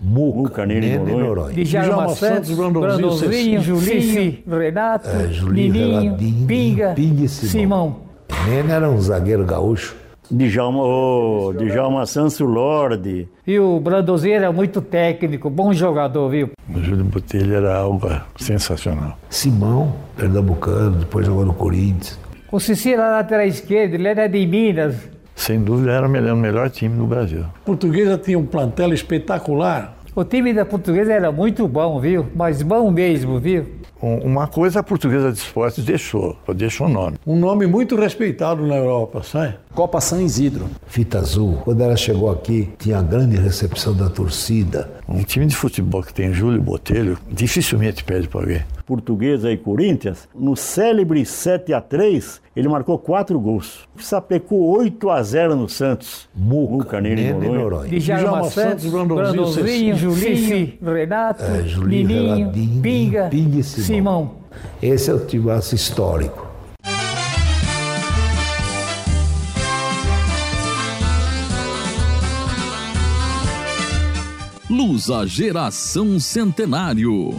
Muca, Nene Noronha. Djalma Santos, Brandãozinho, Julinho, Renato, É, Julinho, Nininho, Renatinho, Pinga, Pinga e Simão. Simão. Nene era um zagueiro gaúcho. Djalma, oh, Djalma Santos Lorde. E o Brandãozinho era muito técnico, bom jogador, viu? O Júlio Botelho era algo sensacional. Simão, pernambucano, depois jogou no Corinthians. O Cici era lateral esquerdo, ele era de Minas. Sem dúvida era o melhor, o melhor time do Brasil. A portuguesa tinha um plantel espetacular. O time da portuguesa era muito bom, viu? Mas bom mesmo, viu? Um- Uma coisa a portuguesa de esportes deixou, deixou o nome. Um nome muito respeitado na Europa, sabe? Copa San Isidro. Fita Azul. Quando ela chegou aqui, tinha grande recepção da torcida. Um time de futebol que tem Júlio Botelho dificilmente perde para alguém. Portuguesa e Corinthians, no célebre 7 a 3 ele marcou quatro gols. Sapecou 8 a 0 no Santos. Muca, Nene Nene Noronha. Noronha. Djalma Santos, Brandãozinho, Julinho, Renato, É, Julinho, Nininho, Pinga, Pinga e Simão. Esse é o timaço histórico. Lusa Geração Centenário.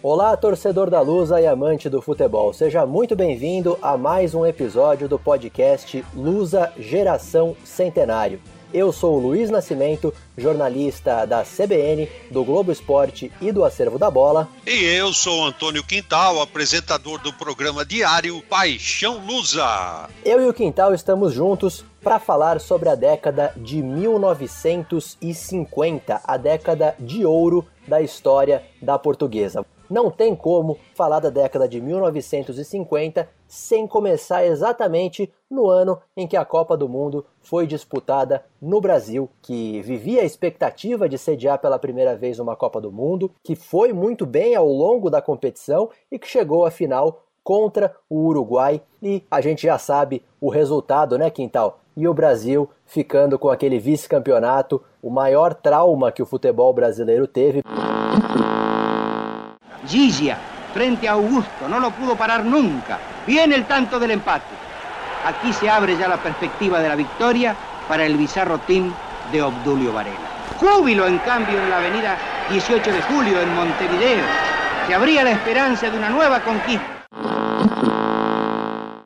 Olá, torcedor da Lusa e amante do futebol. Seja muito bem-vindo a mais um episódio do podcast Lusa Geração Centenário. Eu sou o Luiz Nascimento, jornalista da CBN, do Globo Esporte e do Acervo da Bola. E eu sou o Antônio Quintal, apresentador do programa diário Paixão Lusa. Eu e o Quintal estamos juntos para falar sobre a década de 1950, a década de ouro da história da portuguesa. Não tem como falar da década de 1950 sem começar exatamente no ano em que a Copa do Mundo foi disputada no Brasil, que vivia a expectativa de sediar pela primeira vez uma Copa do Mundo, que foi muito bem ao longo da competição e que chegou à final contra o Uruguai e a gente já sabe o resultado, né, Quintal? E o Brasil ficando com aquele vice-campeonato, o maior trauma que o futebol brasileiro teve. Gigia, frente a Augusto, no lo pudo parar nunca. Viene el tanto del empate. Aquí se abre ya la perspectiva de la victoria para el bizarro team de Obdulio Varela. Júbilo, en cambio, en la avenida 18 de julio, en Montevideo. Se abría la esperanza de una nueva conquista.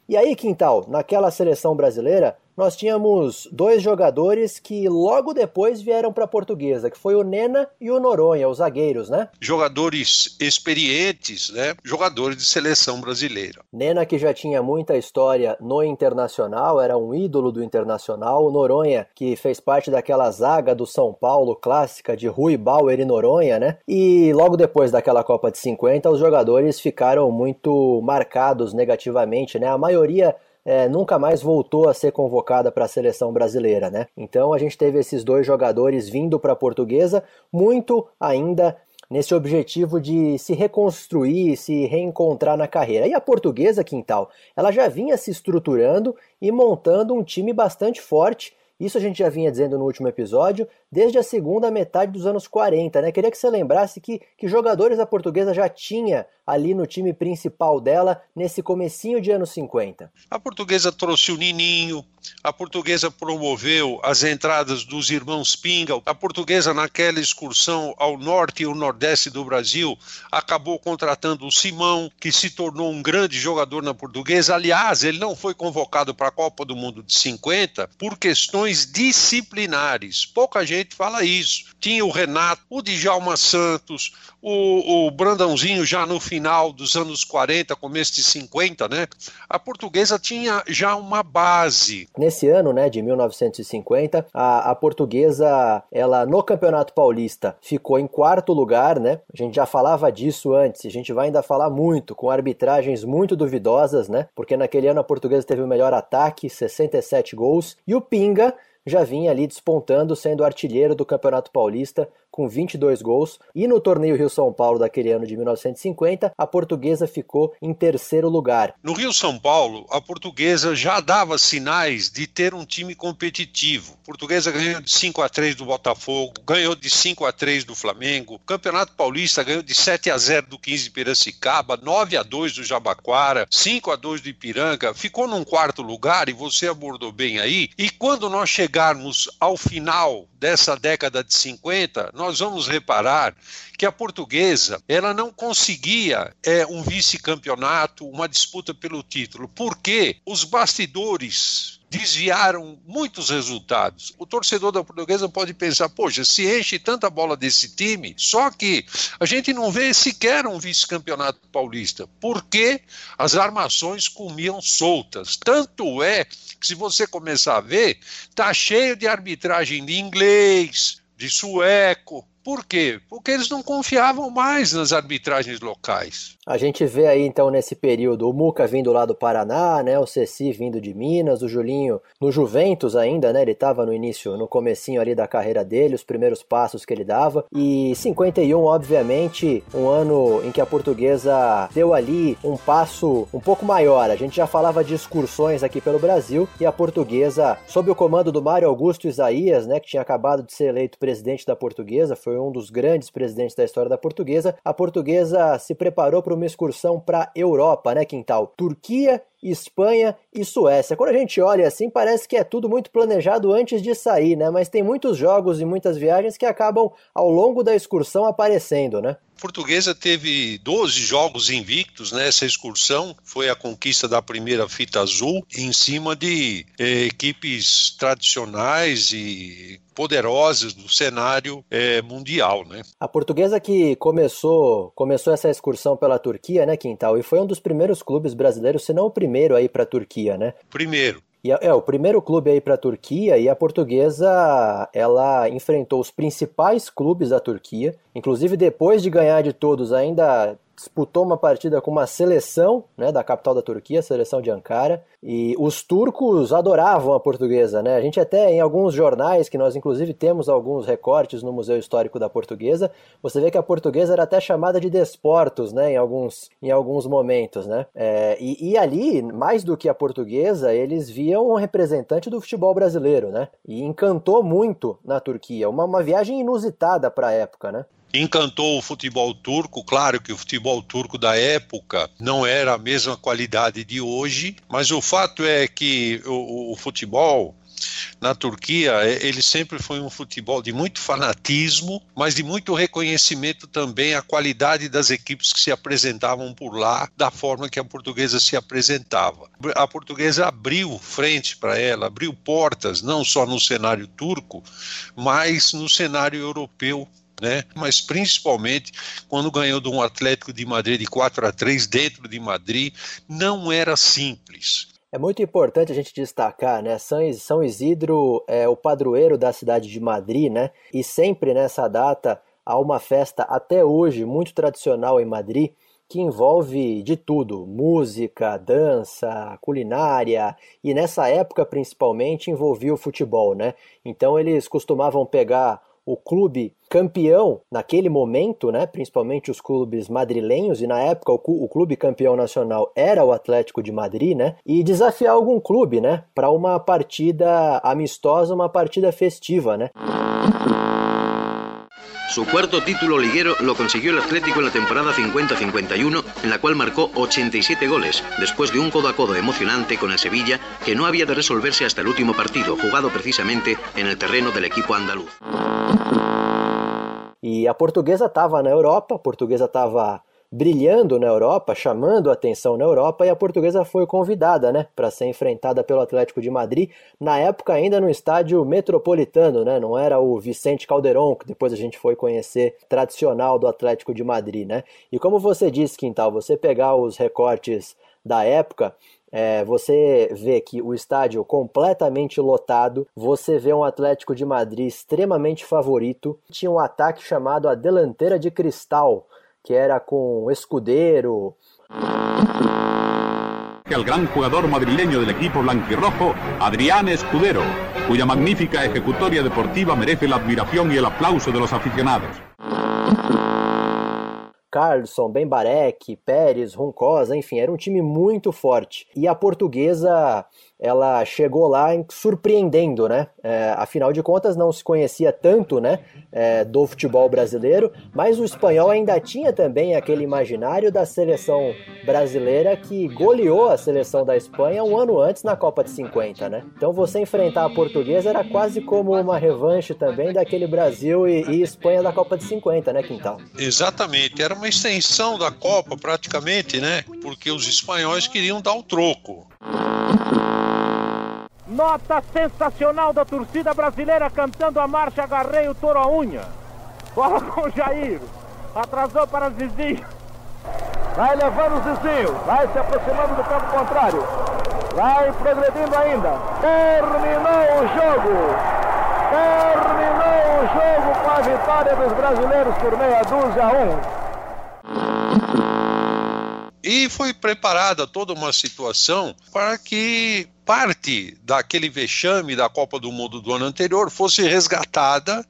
E aí, Quintal, naquela seleção brasileira, nós tínhamos dois jogadores que logo depois vieram para a portuguesa, que foi o Nena e o Noronha, os zagueiros, né? Jogadores experientes, né? Jogadores de seleção brasileira. Nena que já tinha muita história no Internacional, era um ídolo do Internacional. O Noronha, que fez parte daquela zaga do São Paulo clássica de Rui Bauer e Noronha, né? E logo depois daquela Copa de 50, os jogadores ficaram muito marcados negativamente, né? A maioria é, nunca mais voltou a ser convocada para a seleção brasileira, né? Então a gente teve esses dois jogadores vindo para a portuguesa, muito ainda nesse objetivo de se reconstruir, se reencontrar na carreira. E a portuguesa, Quintal, ela já vinha se estruturando e montando um time bastante forte. Isso a gente já vinha dizendo no último episódio, desde a segunda metade dos anos 40, né? Queria que você lembrasse que, que jogadores a portuguesa já tinha ali no time principal dela nesse comecinho de anos 50. A portuguesa trouxe o Nininho, a portuguesa promoveu as entradas dos irmãos Pinga, a portuguesa naquela excursão ao norte e ao nordeste do Brasil acabou contratando o Simão, que se tornou um grande jogador na portuguesa. Aliás, ele não foi convocado para a Copa do Mundo de 50 por questões disciplinares. Pouca gente fala isso. Tinha o Renato, o Djalma Santos, o, o Brandãozinho já no final dos anos 40, começo de 50, né? A portuguesa tinha já uma base. Nesse ano, né, de 1950, a, a portuguesa, ela no Campeonato Paulista ficou em quarto lugar, né? A gente já falava disso antes, a gente vai ainda falar muito, com arbitragens muito duvidosas, né? Porque naquele ano a portuguesa teve o melhor ataque, 67 gols, e o Pinga já vinha ali despontando, sendo artilheiro do Campeonato Paulista, com 22 gols. E no torneio Rio-São Paulo daquele ano de 1950, a portuguesa ficou em terceiro lugar. No Rio-São Paulo, a portuguesa já dava sinais de ter um time competitivo. A portuguesa ganhou de 5 a 3 do Botafogo, ganhou de 5 a 3 do Flamengo. O Campeonato Paulista ganhou de 7 a 0 do 15 de Piracicaba, 9 a 2 do Jabaquara, 5 a 2 do Ipiranga. Ficou num quarto lugar e você abordou bem aí. E quando nós chegarmos ao final dessa década de 50, nós vamos reparar que a portuguesa ela não conseguia é, um vice-campeonato, uma disputa pelo título, porque os bastidores desviaram muitos resultados. O torcedor da portuguesa pode pensar, poxa, se enche tanta bola desse time, só que a gente não vê sequer um vice-campeonato paulista, porque as armações comiam soltas. Tanto é que se você começar a ver, tá cheio de arbitragem de inglês, de sueco, por quê? Porque eles não confiavam mais nas arbitragens locais. A gente vê aí então nesse período o Muca vindo lá do Paraná, né, o Ceci vindo de Minas, o Julinho no Juventus ainda, né, ele estava no início, no comecinho ali da carreira dele, os primeiros passos que ele dava. E 51, obviamente, um ano em que a portuguesa deu ali um passo um pouco maior. A gente já falava de excursões aqui pelo Brasil e a portuguesa, sob o comando do Mário Augusto Isaías, né, que tinha acabado de ser eleito presidente da portuguesa, foi um dos grandes presidentes da história da portuguesa, a portuguesa se preparou para uma excursão para Europa, né, Quintal? Turquia, Espanha e Suécia. Quando a gente olha assim, parece que é tudo muito planejado antes de sair, né? Mas tem muitos jogos e muitas viagens que acabam ao longo da excursão aparecendo, né? A portuguesa teve 12 jogos invictos nessa excursão, foi a conquista da primeira fita azul em cima de eh, equipes tradicionais e poderosas do cenário eh, mundial, né? A portuguesa que começou começou essa excursão pela Turquia, né, Quintal, e foi um dos primeiros clubes brasileiros, se não o primeiro aí para a Turquia, né? Primeiro. E é, é o primeiro clube aí para a Turquia e a portuguesa ela enfrentou os principais clubes da Turquia, inclusive depois de ganhar de todos ainda disputou uma partida com uma seleção né, da capital da Turquia, a seleção de Ankara, e os turcos adoravam a portuguesa. Né? A gente até, em alguns jornais, que nós inclusive temos alguns recortes no Museu Histórico da Portuguesa, você vê que a portuguesa era até chamada de desportos né, em, alguns, em alguns momentos. Né? É, e, e, ali, mais do que a portuguesa, eles viam um representante do futebol brasileiro, né? e encantou muito na Turquia, uma, uma viagem inusitada para a época. Né? Encantou o futebol turco. Claro que o futebol turco da época não era a mesma qualidade de hoje, mas o fato é que o, o futebol na Turquia, ele sempre foi um futebol de muito fanatismo, mas de muito reconhecimento também à qualidade das equipes que se apresentavam por lá, da forma que a portuguesa se apresentava. A portuguesa abriu frente para ela, abriu portas, não só no cenário turco, mas no cenário europeu né? Mas principalmente quando ganhou de um Atlético de Madrid de 4 a 3 dentro de Madrid, não era simples. É muito importante a gente destacar, né? São Isidro é o padroeiro da cidade de Madrid, né? E sempre nessa data há uma festa até hoje muito tradicional em Madrid que envolve de tudo: música, dança, culinária e nessa época principalmente envolvia o futebol, né? Então eles costumavam pegar o clube campeão naquele momento, né, principalmente os clubes madrilenhos, e na época o, clube campeão nacional era o Atlético de Madrid, né, e desafiar algum clube, né, para uma partida amistosa, uma partida festiva, né. Su cuarto título liguero lo consiguió el Atlético en la temporada 50-51, en la cual marcó 87 goles, después de un codo a codo emocionante con el Sevilla, que no había de resolverse hasta el último partido, jugado precisamente en el terreno del equipo andaluz. Y a portuguesa estaba na Europa, a portuguesa estava brilhando na Europa, chamando a atenção na Europa, e a portuguesa foi convidada né, para ser enfrentada pelo Atlético de Madrid, na época ainda no estádio metropolitano, né, não era o Vicente Calderon, que depois a gente foi conhecer, tradicional do Atlético de Madrid. Né? E como você disse, Quintal, você pegar os recortes da época, é, você vê que o estádio completamente lotado, você vê um Atlético de Madrid extremamente favorito, tinha um ataque chamado a Delanteira de Cristal, que era com Escudeiro. El gran jugador madrileño del equipo blanquirrojo, Adrián Escudero. cuya magnífica ejecutoria deportiva merece la admiración y el aplauso de los aficionados. Carlson, Bembarek, Pérez, Roncosa, enfim, era um time muito forte. E a portuguesa ela chegou lá surpreendendo, né? É, afinal de contas, não se conhecia tanto, né, é, do futebol brasileiro, mas o espanhol ainda tinha também aquele imaginário da seleção brasileira que goleou a seleção da Espanha um ano antes na Copa de 50, né? Então você enfrentar a portuguesa era quase como uma revanche também daquele Brasil e, e Espanha da Copa de 50, né, Quintal? Exatamente, era uma extensão da Copa praticamente, né? Porque os espanhóis queriam dar o troco. Nota sensacional da torcida brasileira cantando a marcha Agarrei o Toro a Unha. Bola com o Jair. Atrasou para Zizinho. Vai levando o Zizinho. Vai se aproximando do campo contrário. Vai progredindo ainda. Terminou o jogo. Terminou o jogo com a vitória dos brasileiros por meia dúzia a um. E foi preparada toda uma situação para que parte daquele vexame da Copa do Mundo do ano anterior fosse resgatada,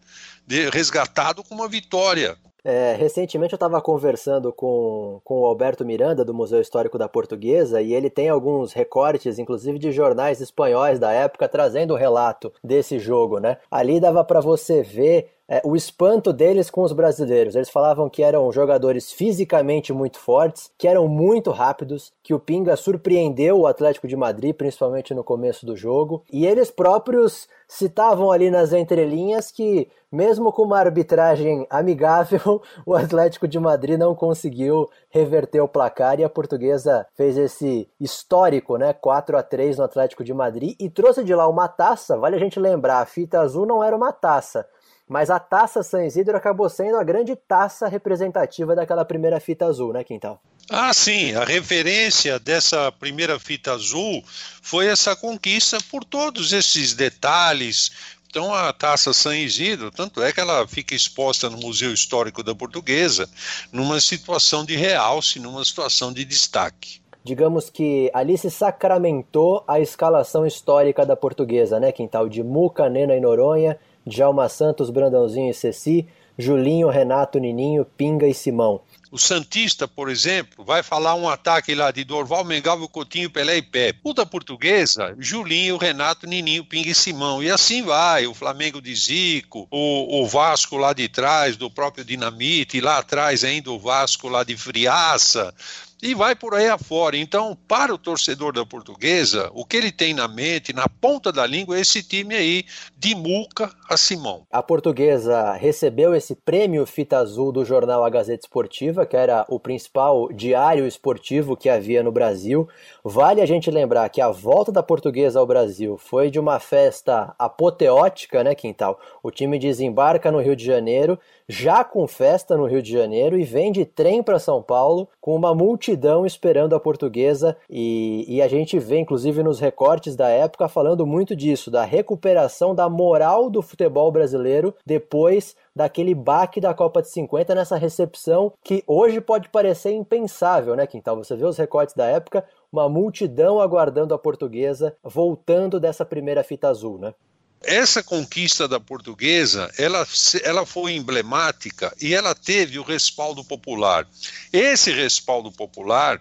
resgatado com uma vitória. É, recentemente eu estava conversando com, com o Alberto Miranda, do Museu Histórico da Portuguesa, e ele tem alguns recortes, inclusive de jornais espanhóis da época, trazendo o relato desse jogo. Né? Ali dava para você ver é, o espanto deles com os brasileiros. Eles falavam que eram jogadores fisicamente muito fortes, que eram muito rápidos, que o Pinga surpreendeu o Atlético de Madrid, principalmente no começo do jogo, e eles próprios citavam ali nas entrelinhas que, mesmo com uma arbitragem amigável, o Atlético de Madrid não conseguiu reverter o placar e a portuguesa fez esse histórico, né, 4 a 3 no Atlético de Madrid e trouxe de lá uma taça. Vale a gente lembrar, a fita azul não era uma taça, mas a taça San Isidro acabou sendo a grande taça representativa daquela primeira fita azul, né, Quintal? Ah, sim, a referência dessa primeira fita azul foi essa conquista por todos esses detalhes. Então, a taça San Isidro, tanto é que ela fica exposta no Museu Histórico da Portuguesa, numa situação de realce, numa situação de destaque digamos que ali se sacramentou a escalação histórica da portuguesa, né, Quintal? De Muca, Nena e Noronha, Djalma Santos, Brandãozinho e Ceci, Julinho, Renato, Nininho, Pinga e Simão. O Santista, por exemplo, vai falar um ataque lá de Dorval, Mengalvo, Coutinho, Pelé e Pepe. O da Portuguesa, Julinho, Renato, Nininho, Pinga e Simão. E assim vai. O Flamengo de Zico, o, o Vasco lá de trás, do próprio Dinamite, e lá atrás ainda o Vasco lá de Friaça e vai por aí afora. Então, para o torcedor da portuguesa, o que ele tem na mente, na ponta da língua, é esse time aí, de Muca a Simão. A portuguesa recebeu esse prêmio Fita Azul do jornal A Gazeta Esportiva, que era o principal diário esportivo que havia no Brasil. Vale a gente lembrar que a volta da portuguesa ao Brasil foi de uma festa apoteótica, né, Quintal? O time desembarca no Rio de Janeiro já com festa no Rio de Janeiro e vem de trem para São Paulo com uma multidão esperando a portuguesa e, e, a gente vê inclusive nos recortes da época falando muito disso, da recuperação da moral do futebol brasileiro depois daquele baque da Copa de 50 nessa recepção que hoje pode parecer impensável, né, Quintal? Você vê os recortes da época, uma multidão aguardando a portuguesa voltando dessa primeira fita azul, né? Essa conquista da portuguesa, ela, ela foi emblemática e ela teve o respaldo popular. Esse respaldo popular,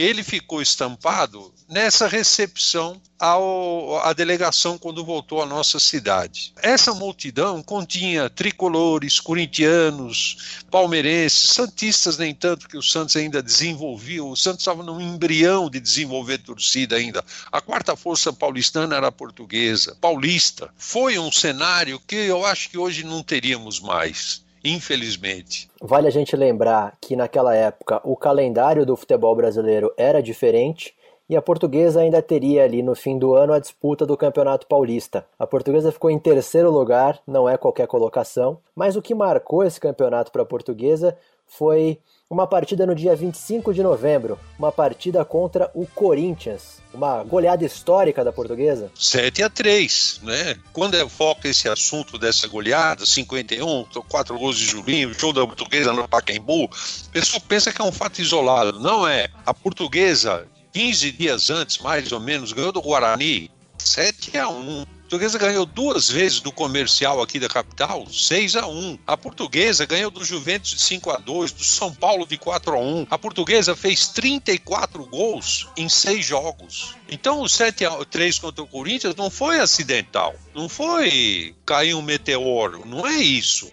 ele ficou estampado nessa recepção ao, à delegação quando voltou à nossa cidade. Essa multidão continha tricolores, corintianos, palmeirenses, santistas nem tanto que o Santos ainda desenvolvia, o Santos estava num embrião de desenvolver torcida ainda. A quarta força paulistana era portuguesa, paulista. Foi um cenário que eu acho que hoje não teríamos mais infelizmente. Vale a gente lembrar que naquela época o calendário do futebol brasileiro era diferente e a portuguesa ainda teria ali no fim do ano a disputa do Campeonato Paulista. A portuguesa ficou em terceiro lugar, não é qualquer colocação, mas o que marcou esse campeonato para a portuguesa foi uma partida no dia 25 de novembro, uma partida contra o Corinthians, uma goleada histórica da portuguesa. 7 a 3, né? Quando foca esse assunto dessa goleada, 51, quatro gols de Julinho, show da portuguesa no Pacaembu, o pessoal pensa que é um fato isolado. Não é. A portuguesa, 15 dias antes, mais ou menos, ganhou do Guarani 7 a 1 Portuguesa ganhou duas vezes do comercial aqui da capital, 6 a 1. A Portuguesa ganhou do Juventus de 5 a 2, do São Paulo de 4 a 1. A Portuguesa fez 34 gols em seis jogos. Então o 7 a 3 contra o Corinthians não foi acidental, não foi cair um meteoro, não é isso.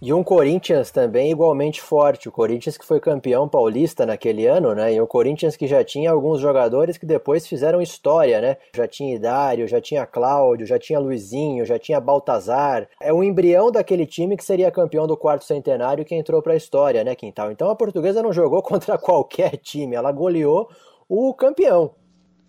E um Corinthians também igualmente forte. O Corinthians que foi campeão paulista naquele ano, né? E o Corinthians que já tinha alguns jogadores que depois fizeram história, né? Já tinha Idário, já tinha Cláudio, já tinha Luizinho, já tinha Baltazar. É o embrião daquele time que seria campeão do quarto centenário que entrou para a história, né, Quintal? Então a portuguesa não jogou contra qualquer time, ela goleou o campeão.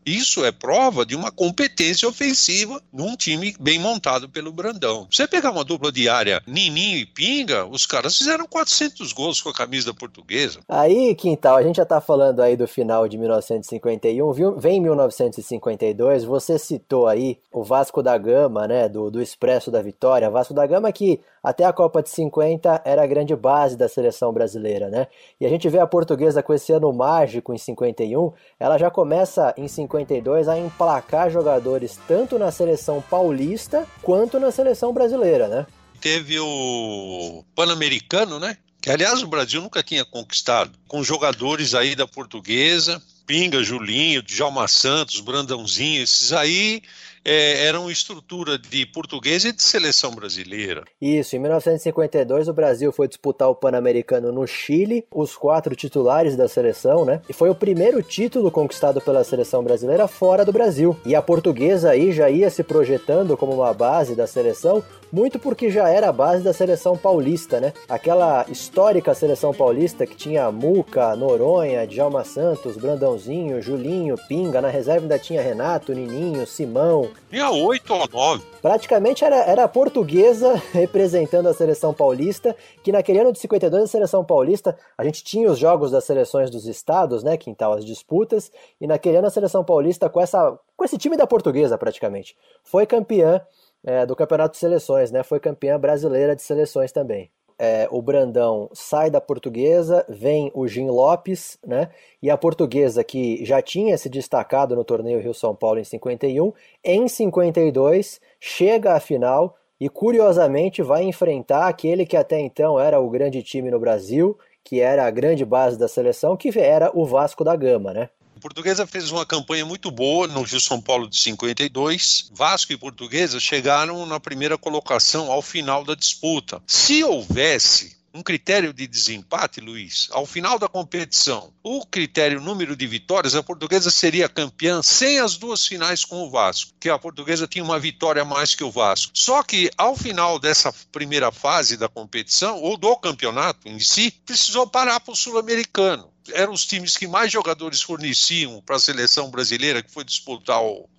Isso é prova de uma competência ofensiva num time bem montado pelo Brandão. Você pegar uma dupla diária, Nininho e Pinga, os caras fizeram 400 gols com a camisa portuguesa. Aí, Quintal, a gente já tá falando aí do final de 1951, viu? Vem 1952, você citou aí o Vasco da Gama, né, do, do Expresso da Vitória. Vasco da Gama que até a Copa de 50 era a grande base da seleção brasileira, né? E a gente vê a portuguesa com esse ano mágico em 51, ela já começa em 52 a emplacar jogadores tanto na seleção paulista quanto na seleção brasileira, né? Teve o Pan-Americano, né? Que aliás o Brasil nunca tinha conquistado, com jogadores aí da portuguesa, Pinga, Julinho, Djalma Santos, Brandãozinho, esses aí é, eram estrutura de português e de seleção brasileira. Isso, em 1952 o Brasil foi disputar o Pan-Americano no Chile, os quatro titulares da seleção, né? E foi o primeiro título conquistado pela seleção brasileira fora do Brasil. E a portuguesa aí já ia se projetando como uma base da seleção, muito porque já era a base da seleção paulista, né? Aquela histórica seleção paulista que tinha Muca, Noronha, Djalma Santos, Brandãozinho, Julinho, Pinga, na reserva ainda tinha Renato, Nininho, Simão. Tinha oito ou nove. Praticamente era, era a portuguesa representando a seleção paulista, que naquele ano de 52 a seleção paulista, a gente tinha os jogos das seleções dos estados, né, quintal as disputas, e naquele ano a seleção paulista com essa com esse time da portuguesa praticamente, foi campeã é, do Campeonato de Seleções, né? Foi campeã brasileira de seleções também. É, o Brandão sai da portuguesa, vem o Jim Lopes, né? E a portuguesa, que já tinha se destacado no torneio Rio-São Paulo em 51, em 52 chega à final e curiosamente vai enfrentar aquele que até então era o grande time no Brasil, que era a grande base da seleção, que era o Vasco da Gama, né? Portuguesa fez uma campanha muito boa no Rio São Paulo de 52. Vasco e Portuguesa chegaram na primeira colocação ao final da disputa. Se houvesse um critério de desempate, Luiz, ao final da competição, o critério número de vitórias, a portuguesa seria campeã sem as duas finais com o Vasco, que a portuguesa tinha uma vitória a mais que o Vasco. Só que ao final dessa primeira fase da competição, ou do campeonato em si, precisou parar para o sul-americano eram os times que mais jogadores forneciam para a seleção brasileira que foi disputar o,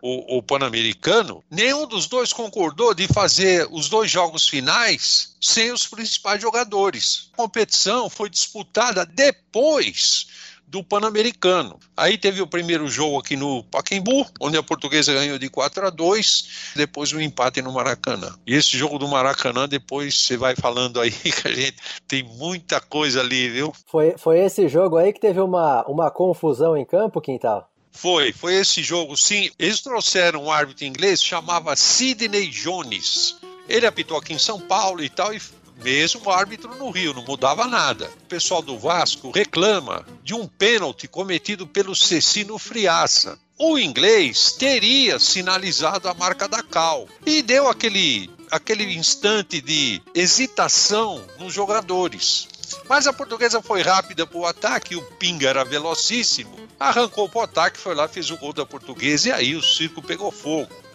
o, o Pan-Americano, nenhum dos dois concordou de fazer os dois jogos finais sem os principais jogadores. A competição foi disputada depois do Pan-Americano. Aí teve o primeiro jogo aqui no Pacaembu, onde a portuguesa ganhou de 4 a 2, depois o um empate no Maracanã. E esse jogo do Maracanã, depois você vai falando aí que a gente tem muita coisa ali, viu? Foi, foi esse jogo aí que teve uma, uma confusão em campo, Quintal? Foi, foi esse jogo, sim. Eles trouxeram um árbitro inglês, chamava Sidney Jones. Ele apitou aqui em São Paulo e tal, e mesmo árbitro no Rio, não mudava nada. O pessoal do Vasco reclama de um pênalti cometido pelo Cecino Friaça. O inglês teria sinalizado a marca da Cal e deu aquele, aquele instante de hesitação nos jogadores. Mas a portuguesa foi rápida para o ataque, o Pinga era velocíssimo, arrancou para o ataque, foi lá, fez o gol da portuguesa e aí o circo pegou fogo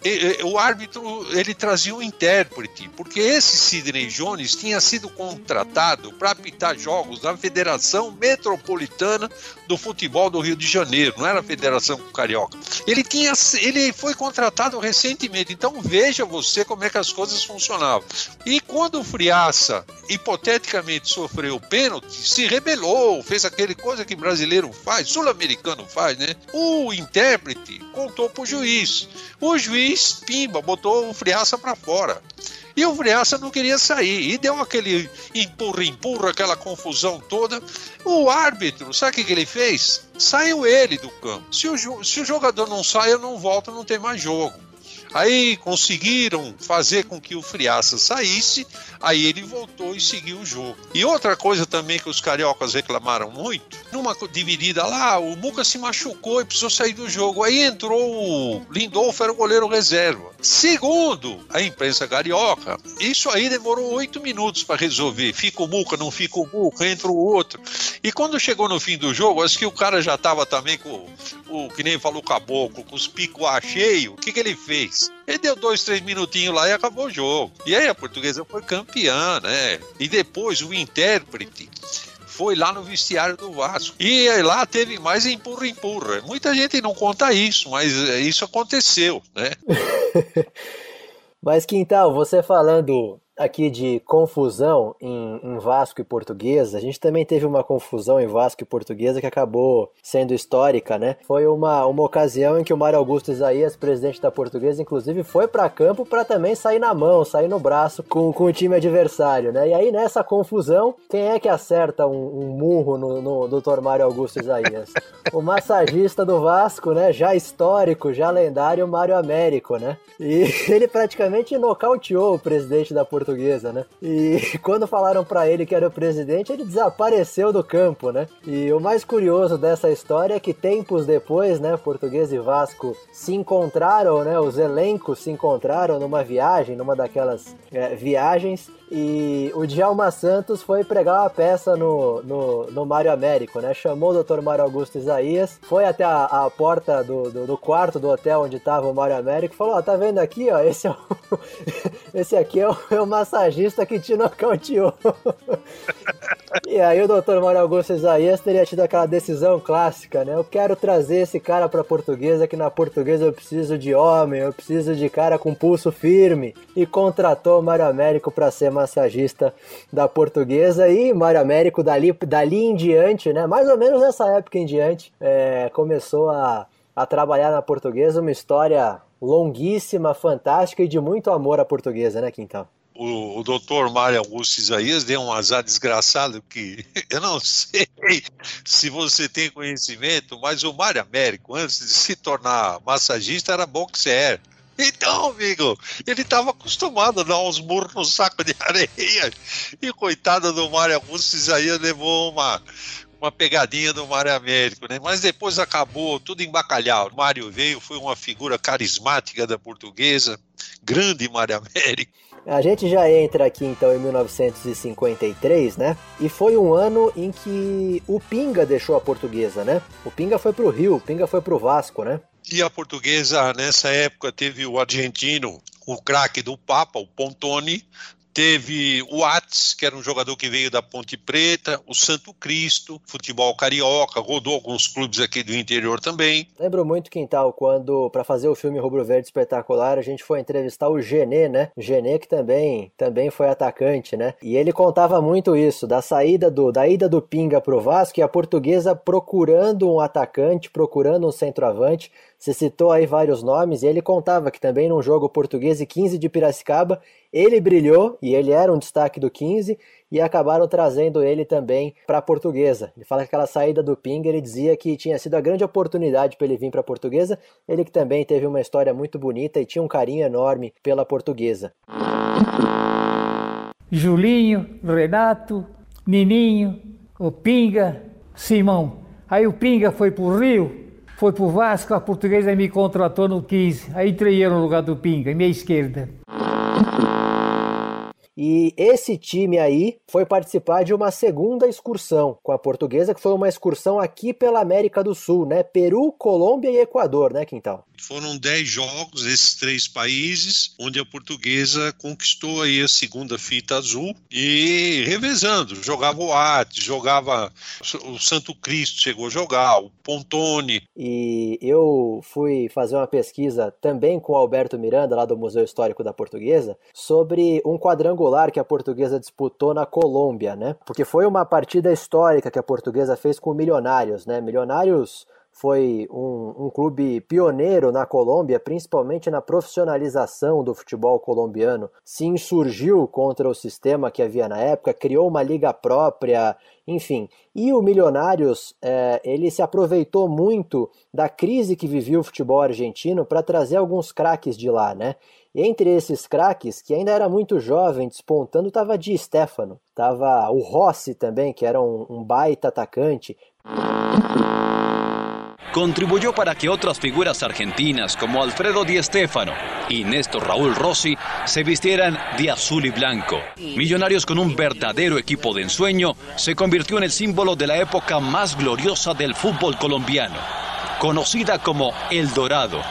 o árbitro ele trazia um intérprete, porque esse Sidney Jones tinha sido contratado para apitar jogos da Federação Metropolitana do Futebol do Rio de Janeiro, não era a Federação Carioca. Ele tinha ele foi contratado recentemente, então veja você como é que as coisas funcionavam. E quando o Friaça hipoteticamente sofreu pênalti, se rebelou, fez aquele coisa que brasileiro faz, sul-americano faz, né? O intérprete contou para o juiz. O juiz, pimba, botou o Friaça para fora. E o Friaça não queria sair. E deu aquele empurra-empurra, aquela confusão toda. O árbitro, sabe o que, que ele fez? Saiu ele do campo. Se o, se o jogador não sai, eu não volto, não tem mais jogo. Aí conseguiram fazer com que o Friaça saísse, aí ele voltou e seguiu o jogo. E outra coisa também que os cariocas reclamaram muito, numa dividida lá, o Muca se machucou e precisou sair do jogo. Aí entrou o Lindolfo, era o goleiro reserva. Segundo a imprensa carioca, isso aí demorou oito minutos para resolver. Fica o Muca, não fica o Muca, entra o outro. E quando chegou no fim do jogo, acho que o cara já estava também com o que nem falou caboclo, com os picos a cheio. O que, que ele fez? Ele deu dois, três minutinhos lá e acabou o jogo. E aí a portuguesa foi campeã, né? E depois o intérprete foi lá no vestiário do Vasco. E lá teve mais empurra-empurra. Muita gente não conta isso, mas isso aconteceu, né? mas Quintal, você falando aqui de confusão em, em, Vasco e Portuguesa, a gente também teve uma confusão em Vasco e Portuguesa que acabou sendo histórica, né? Foi uma, uma ocasião em que o Mário Augusto Isaías, presidente da Portuguesa, inclusive foi para campo para também sair na mão, sair no braço com, com o time adversário, né? E aí nessa confusão, quem é que acerta um, um murro no, no Dr. Mário Augusto Isaías? o massagista do Vasco, né? Já histórico, já lendário, Mário Américo, né? E ele praticamente nocauteou o presidente da Portuguesa portuguesa, né? E quando falaram para ele que era o presidente, ele desapareceu do campo, né? E o mais curioso dessa história é que tempos depois, né, Português e Vasco se encontraram, né? Os elencos se encontraram numa viagem, numa daquelas é, viagens e o Djalma Santos foi pregar uma peça no, no, no Mário Américo, né? Chamou o Dr. Mário Augusto Isaías, foi até a, a porta do, do, do, quarto do hotel onde estava o Mário Américo e falou: Ó, tá vendo aqui, ó? Esse, é o, esse aqui é o, é o massagista que te nocauteou. e aí o Dr. Mário Augusto Isaías teria tido aquela decisão clássica, né? Eu quero trazer esse cara pra portuguesa, que na portuguesa eu preciso de homem, eu preciso de cara com pulso firme. E contratou o Mário Américo pra ser massagista da portuguesa e Mário Américo dali, dali em diante, né? Mais ou menos nessa época em diante, é, começou a, a trabalhar na portuguesa, uma história longuíssima, fantástica e de muito amor à portuguesa, né, Quintal? O, o doutor Mário Augusto Isaías deu um azar desgraçado que eu não sei se você tem conhecimento, mas o Mário Américo, antes de se tornar massagista, era boxer. Então, amigo, ele estava acostumado a dar uns murros no saco de areia. E coitada do Mário Augusto Isaías levou uma, uma pegadinha do Mário Américo, né? Mas depois acabou tudo em bacalhau. Mário veio, foi uma figura carismática da portuguesa, grande Mário Américo. A gente já entra aqui então em 1953, né? E foi um ano em que o Pinga deixou a portuguesa, né? O Pinga foi pro Rio, o Pinga foi pro Vasco, né? E a portuguesa, nessa época, teve o argentino, o craque do Papa, o Pontoni, Teve o Ates, que era um jogador que veio da Ponte Preta, o Santo Cristo, futebol carioca, rodou alguns clubes aqui do interior também. Lembro muito, Quintal, quando, para fazer o filme Rubro Verde Espetacular, a gente foi entrevistar o Genê, né? Genê que também, também foi atacante, né? E ele contava muito isso, da saída do, da ida do Pinga pro Vasco e a portuguesa procurando um atacante, procurando um centroavante, você citou aí vários nomes e ele contava que também num jogo português e 15 de Piracicaba, ele brilhou e ele era um destaque do 15 e acabaram trazendo ele também para a portuguesa. Ele fala que aquela saída do Ping, ele dizia que tinha sido a grande oportunidade para ele vir para a portuguesa. Ele que também teve uma história muito bonita e tinha um carinho enorme pela portuguesa. Julinho, Renato, Nininho, o Pinga, Simão. Aí o Pinga foi para o Rio, foi pro Vasco, a portuguesa me contratou no 15. Aí eu no lugar do Pinga, minha esquerda. E esse time aí foi participar de uma segunda excursão com a portuguesa, que foi uma excursão aqui pela América do Sul, né? Peru, Colômbia e Equador, né, Quintal? Foram 10 jogos esses três países, onde a portuguesa conquistou aí a segunda fita azul e revezando, jogava o Arte, jogava o Santo Cristo chegou a jogar, o Pontone. E eu fui fazer uma pesquisa também com o Alberto Miranda, lá do Museu Histórico da Portuguesa, sobre um quadrangular que a portuguesa disputou na Colômbia, né? Porque foi uma partida histórica que a portuguesa fez com milionários, né? Milionários foi um, um, clube pioneiro na Colômbia, principalmente na profissionalização do futebol colombiano. Se insurgiu contra o sistema que havia na época, criou uma liga própria, enfim. E o Milionários, é, ele se aproveitou muito da crise que vivia o futebol argentino para trazer alguns craques de lá, né? E entre esses craques, que ainda era muito jovem, despontando, estava Di Stefano, estava o Rossi também, que era um, um baita atacante. Contribuyó para que otras figuras argentinas como Alfredo Di Stéfano y Néstor Raúl Rossi se vistieran de azul y blanco. Millonarios con un verdadero equipo de ensueño se convirtió en el símbolo de la época más gloriosa del fútbol colombiano, conocida como El Dorado,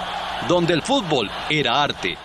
donde el fútbol era arte.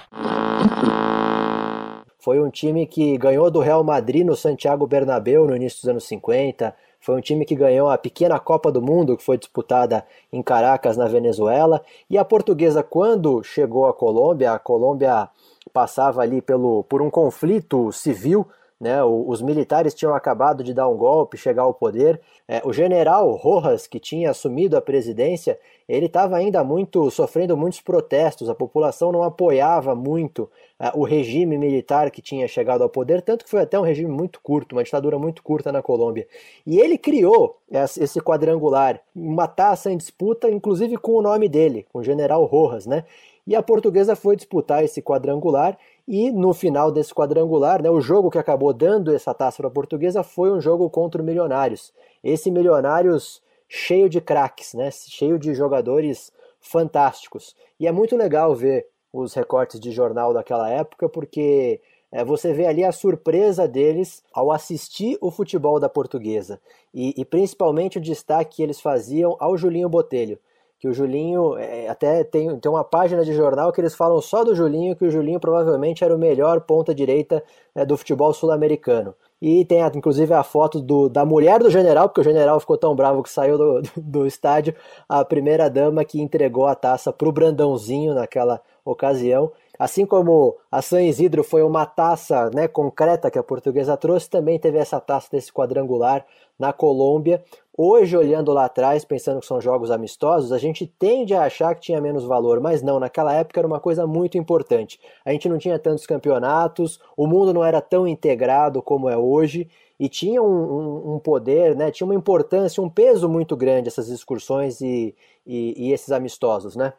Foi um time que ganhou do Real Madrid no Santiago Bernabéu no início dos anos 50, Foi um time que ganhou a pequena Copa do Mundo, que foi disputada em Caracas, na Venezuela. E a portuguesa, quando chegou à Colômbia, a Colômbia passava ali pelo, por um conflito civil. Né, os militares tinham acabado de dar um golpe, chegar ao poder. É, o general Rojas, que tinha assumido a presidência, ele estava ainda muito sofrendo muitos protestos. A população não apoiava muito uh, o regime militar que tinha chegado ao poder, tanto que foi até um regime muito curto, uma ditadura muito curta na Colômbia. E ele criou esse quadrangular, uma taça em disputa, inclusive com o nome dele, com o General Rojas, né? E a portuguesa foi disputar esse quadrangular e no final desse quadrangular, né, o jogo que acabou dando essa taça para a portuguesa foi um jogo contra o Milionários. Esse Milionários cheio de craques, né, cheio de jogadores fantásticos. E é muito legal ver os recortes de jornal daquela época, porque é, você vê ali a surpresa deles ao assistir o futebol da portuguesa. E, e principalmente o destaque que eles faziam ao Julinho Botelho. Que o Julinho, é, até tem, tem uma página de jornal que eles falam só do Julinho, que o Julinho provavelmente era o melhor ponta-direita é, do futebol sul-americano. E tem inclusive a foto do, da mulher do general, porque o general ficou tão bravo que saiu do, do estádio, a primeira dama que entregou a taça para o Brandãozinho naquela ocasião. Assim como a San Isidro foi uma taça né, concreta que a portuguesa trouxe, também teve essa taça desse quadrangular na Colômbia. Hoje, olhando lá atrás, pensando que são jogos amistosos, a gente tende a achar que tinha menos valor, mas não, naquela época era uma coisa muito importante. A gente não tinha tantos campeonatos, o mundo não era tão integrado como é hoje, e tinha um, um, um poder, né, tinha uma importância, um peso muito grande essas excursões e, e, e esses amistosos, né?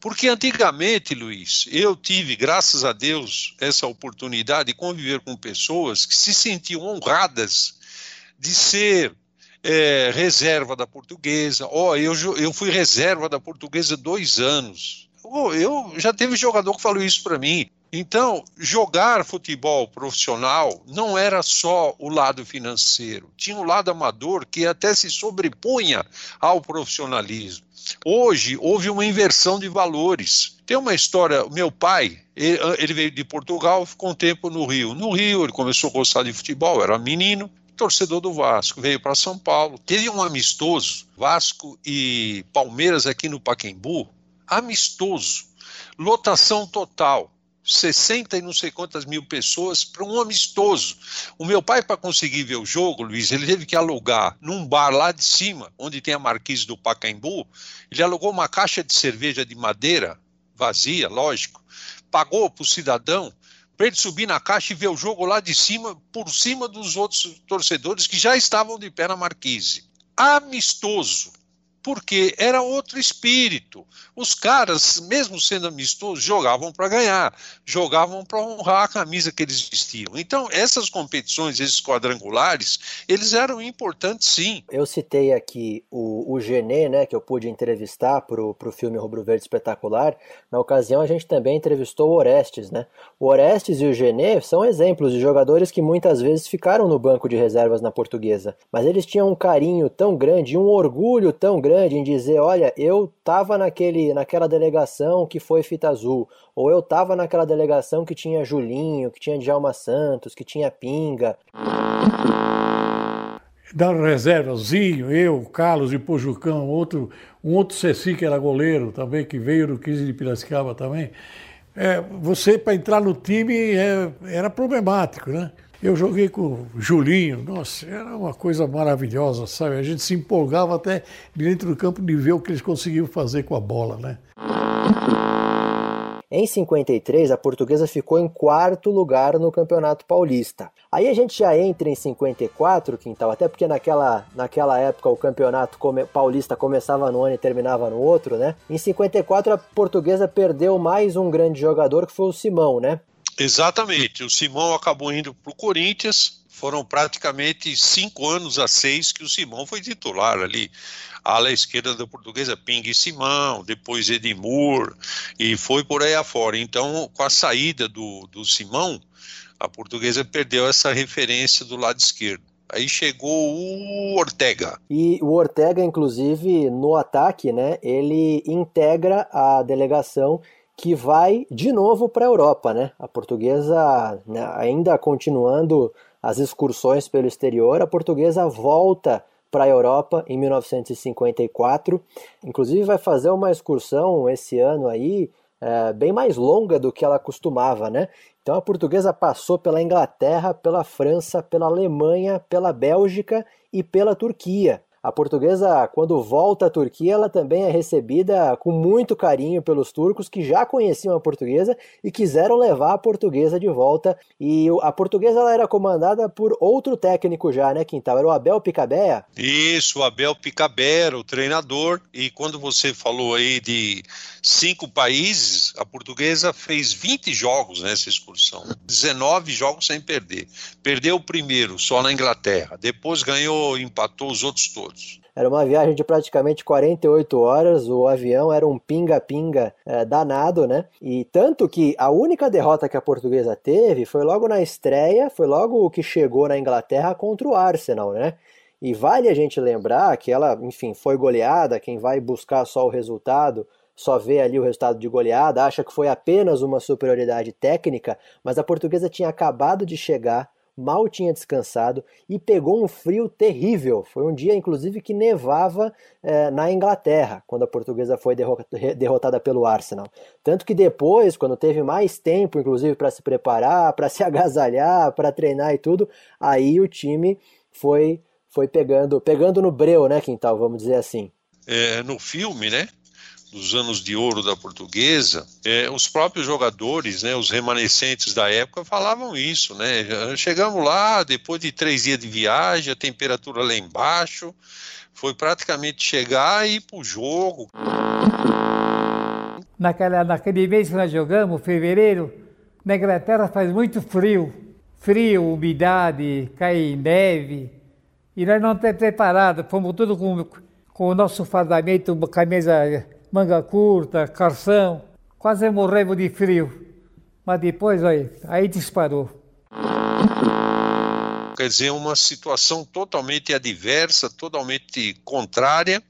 Porque antigamente, Luiz, eu tive, graças a Deus, essa oportunidade de conviver com pessoas que se sentiam honradas de ser é, reserva da portuguesa. Ó, oh, eu, eu fui reserva da portuguesa dois anos. Oh, eu já teve jogador que falou isso para mim. Então, jogar futebol profissional não era só o lado financeiro, tinha o um lado amador que até se sobrepunha ao profissionalismo. Hoje houve uma inversão de valores. Tem uma história, meu pai, ele, ele veio de Portugal, ficou um tempo no Rio. No Rio ele começou a gostar de futebol, era menino, torcedor do Vasco, veio para São Paulo. Teve um amistoso, Vasco e Palmeiras aqui no Paquembu, amistoso, lotação total. 60 e não sei quantas mil pessoas para um amistoso. O meu pai, para conseguir ver o jogo, Luiz, ele teve que alugar num bar lá de cima, onde tem a marquise do Pacaembu, ele alugou uma caixa de cerveja de madeira, vazia, lógico, pagou para o cidadão para ele subir na caixa e ver o jogo lá de cima, por cima dos outros torcedores que já estavam de pé na marquise. Amistoso porque era outro espírito. Os caras, mesmo sendo amistosos, jogavam para ganhar, jogavam para honrar a camisa que eles vestiam. Então, essas competições, esses quadrangulares, eles eram importantes sim. Eu citei aqui o, o Genê, né, que eu pude entrevistar para o filme Rubro Verde Espetacular. Na ocasião, a gente também entrevistou o Orestes. Né? O Orestes e o Genê são exemplos de jogadores que muitas vezes ficaram no banco de reservas na portuguesa, mas eles tinham um carinho tão grande, um orgulho tão grande grande em dizer, olha, eu estava naquele, naquela delegação que foi fita azul, ou eu estava naquela delegação que tinha Julinho, que tinha Djalma Santos, que tinha Pinga. Da reservazinho, eu, Carlos e Pojucão, outro, um outro Ceci que era goleiro também, que veio do 15 de Piracicaba também. É, você, para entrar no time, é, era problemático, né? Eu joguei com o Julinho, nossa, era uma coisa maravilhosa, sabe? A gente se empolgava até dentro do campo de ver o que eles conseguiam fazer com a bola, né? Em 53, a portuguesa ficou em quarto lugar no Campeonato Paulista. Aí a gente já entra em 54, Quintal, até porque naquela, naquela época o Campeonato come, Paulista começava no ano e terminava no outro, né? Em 54 a portuguesa perdeu mais um grande jogador que foi o Simão, né? Exatamente. O Simão acabou indo para o Corinthians. Foram praticamente cinco anos a seis que o Simão foi titular ali. Ala esquerda da portuguesa, Ping Simão, depois Edmur, e foi por aí afora. Então, com a saída do, do Simão, a portuguesa perdeu essa referência do lado esquerdo. Aí chegou o Ortega. E o Ortega, inclusive, no ataque, né? Ele integra a delegação que vai de novo para a Europa, né? A portuguesa, né, ainda continuando as excursões pelo exterior, a portuguesa volta para a Europa em 1954. Inclusive vai fazer uma excursão esse ano aí é, bem mais longa do que ela costumava, né? Então a portuguesa passou pela Inglaterra, pela França, pela Alemanha, pela Bélgica e pela Turquia. A portuguesa, quando volta à Turquia, ela também é recebida com muito carinho pelos turcos que já conheciam a portuguesa e quiseram levar a portuguesa de volta. E a portuguesa ela era comandada por outro técnico já, né, Quintal? Era o Abel Picabea? Isso, o Abel Picabea, o treinador. E quando você falou aí de cinco países, a portuguesa fez 20 jogos nessa excursão, 19 jogos sem perder. Perdeu o primeiro só na Inglaterra, depois ganhou, empatou os outros todos. Era uma viagem de praticamente 48 horas, o avião era um pinga-pinga é, danado, né? E tanto que a única derrota que a portuguesa teve foi logo na estreia, foi logo que chegou na Inglaterra contra o Arsenal, né? E vale a gente lembrar que ela, enfim, foi goleada, quem vai buscar só o resultado só vê ali o resultado de goleada, acha que foi apenas uma superioridade técnica, mas a portuguesa tinha acabado de chegar mal tinha descansado e pegou um frio terrível. Foi um dia, inclusive, que nevava é, na Inglaterra, quando a portuguesa foi derrotada pelo Arsenal. Tanto que depois, quando teve mais tempo, inclusive, para se preparar, para se agasalhar, para treinar e tudo, aí o time foi foi pegando pegando no breu, né, Quintal, vamos dizer assim. É, no filme, né? Dos anos de ouro da portuguesa, é, os próprios jogadores, né, os remanescentes da época, falavam isso, né? Chegamos lá, depois de três dias de viagem, a temperatura lá embaixo, foi praticamente chegar e ir para o jogo. Naquela, naquele mês que nós jogamos, fevereiro, na Inglaterra faz muito frio, frio, umidade, cai neve, e nós não estamos preparados, fomos tudo com, com o nosso fardamento, camisa manga curta, carção, quase morremos de frio. Mas depois, aí, aí disparou. Quer dizer, uma situação totalmente adversa, totalmente contrária,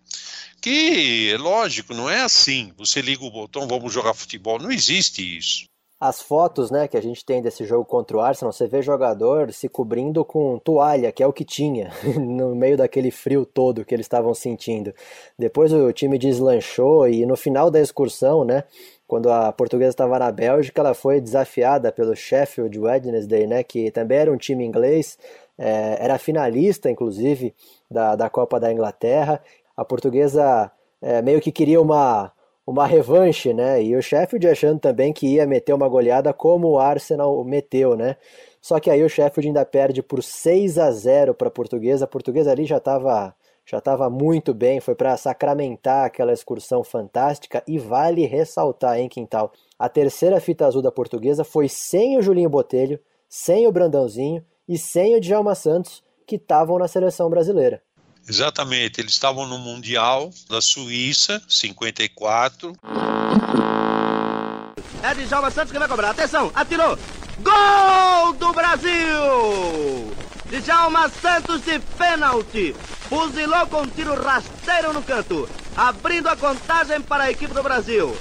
que, lógico, não é assim. Você liga o botão, vamos jogar futebol. Não existe isso as fotos né, que a gente tem desse jogo contra o Arsenal, você vê jogador se cobrindo com toalha, que é o que tinha, no meio daquele frio todo que eles estavam sentindo. Depois o time deslanchou e no final da excursão, né, quando a portuguesa estava na Bélgica, ela foi desafiada pelo Sheffield Wednesday, né, que também era um time inglês, é, era finalista, inclusive, da, da Copa da Inglaterra. A portuguesa é, meio que queria uma uma revanche, né? E o Sheffield achando também que ia meter uma goleada como o Arsenal meteu, né? Só que aí o Sheffield ainda perde por 6 a 0 para a Portuguesa. A Portuguesa ali já estava já estava muito bem, foi para sacramentar aquela excursão fantástica e vale ressaltar, hein, Quintal? A terceira fita azul da Portuguesa foi sem o Julinho Botelho, sem o Brandãozinho e sem o Djalma Santos, que estavam na seleção brasileira. Exatamente, eles estavam no Mundial da Suíça, 54. É Djalma Santos que vai cobrar. Atenção, atirou. Gol do Brasil! Djalma Santos de pênalti. Fuzilou com tiro rasteiro no canto, abrindo a contagem para a equipe do Brasil.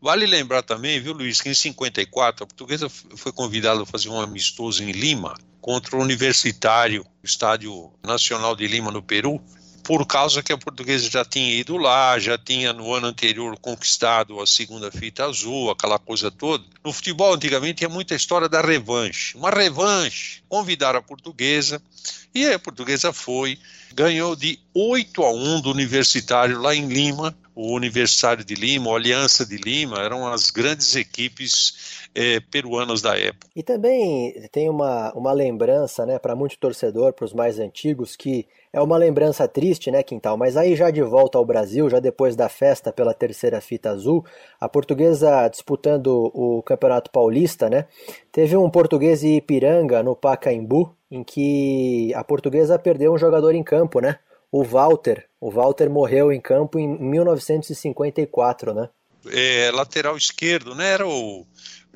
Vale lembrar também, viu, Luiz, que em 54 a portuguesa foi convidada a fazer um amistoso em Lima contra o Universitário, Estádio Nacional de Lima, no Peru. por causa que a portuguesa já tinha ido lá, já tinha no ano anterior conquistado a segunda fita azul, aquela coisa toda. No futebol, antigamente, tinha muita história da revanche. Uma revanche. Convidaram a portuguesa, e a portuguesa foi, ganhou de 8 a 1 do Universitário lá em Lima, o Universitário de Lima, a Aliança de Lima, eram as grandes equipes é, peruanas da época. E também tem uma, uma lembrança, né, para muito torcedor, para os mais antigos, que é uma lembrança triste, né, Quintal? Mas aí já de volta ao Brasil, já depois da festa pela terceira fita azul, a portuguesa disputando o Campeonato Paulista, né? Teve um português e Ipiranga no Pacaembu, em que a portuguesa perdeu um jogador em campo, né? O Walter. O Walter morreu em campo em 1954, né? É, lateral esquerdo, né? Era o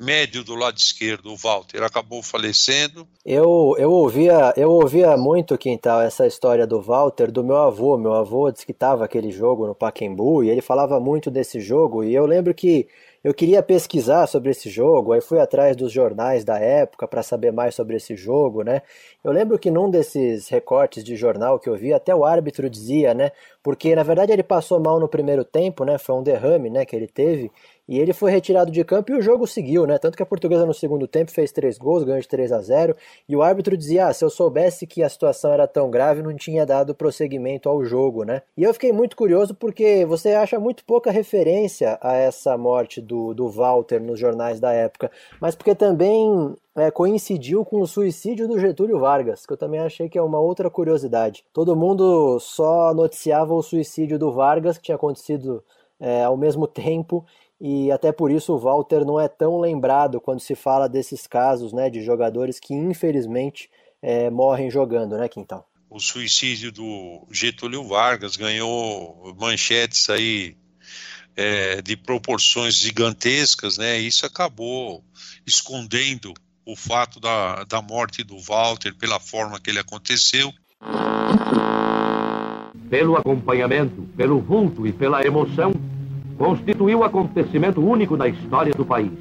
médio do lado esquerdo, o Walter, acabou falecendo. Eu, eu, ouvia, eu ouvia muito, Quintal, essa história do Walter, do meu avô. Meu avô disse que estava aquele jogo no Pacaembu e ele falava muito desse jogo. E eu lembro que eu queria pesquisar sobre esse jogo, aí fui atrás dos jornais da época para saber mais sobre esse jogo, né? Eu lembro que num desses recortes de jornal que eu vi, até o árbitro dizia, né? Porque na verdade ele passou mal no primeiro tempo, né? Foi um derrame, né, que ele teve. E ele foi retirado de campo e o jogo seguiu, né? Tanto que a portuguesa no segundo tempo fez três gols, ganhou de 3 a 0 E o árbitro dizia: ah, se eu soubesse que a situação era tão grave, não tinha dado prosseguimento ao jogo, né? E eu fiquei muito curioso porque você acha muito pouca referência a essa morte do, do Walter nos jornais da época, mas porque também é, coincidiu com o suicídio do Getúlio Vargas, que eu também achei que é uma outra curiosidade. Todo mundo só noticiava o suicídio do Vargas, que tinha acontecido é, ao mesmo tempo, e até por isso o Walter não é tão lembrado quando se fala desses casos né, de jogadores que infelizmente é, morrem jogando, né, Quintal? O suicídio do Getúlio Vargas ganhou manchetes aí é, de proporções gigantescas, né? Isso acabou escondendo o fato da, da morte do Walter pela forma que ele aconteceu. Pelo acompanhamento, pelo vulto e pela emoção, constituiu acontecimento único na história do país.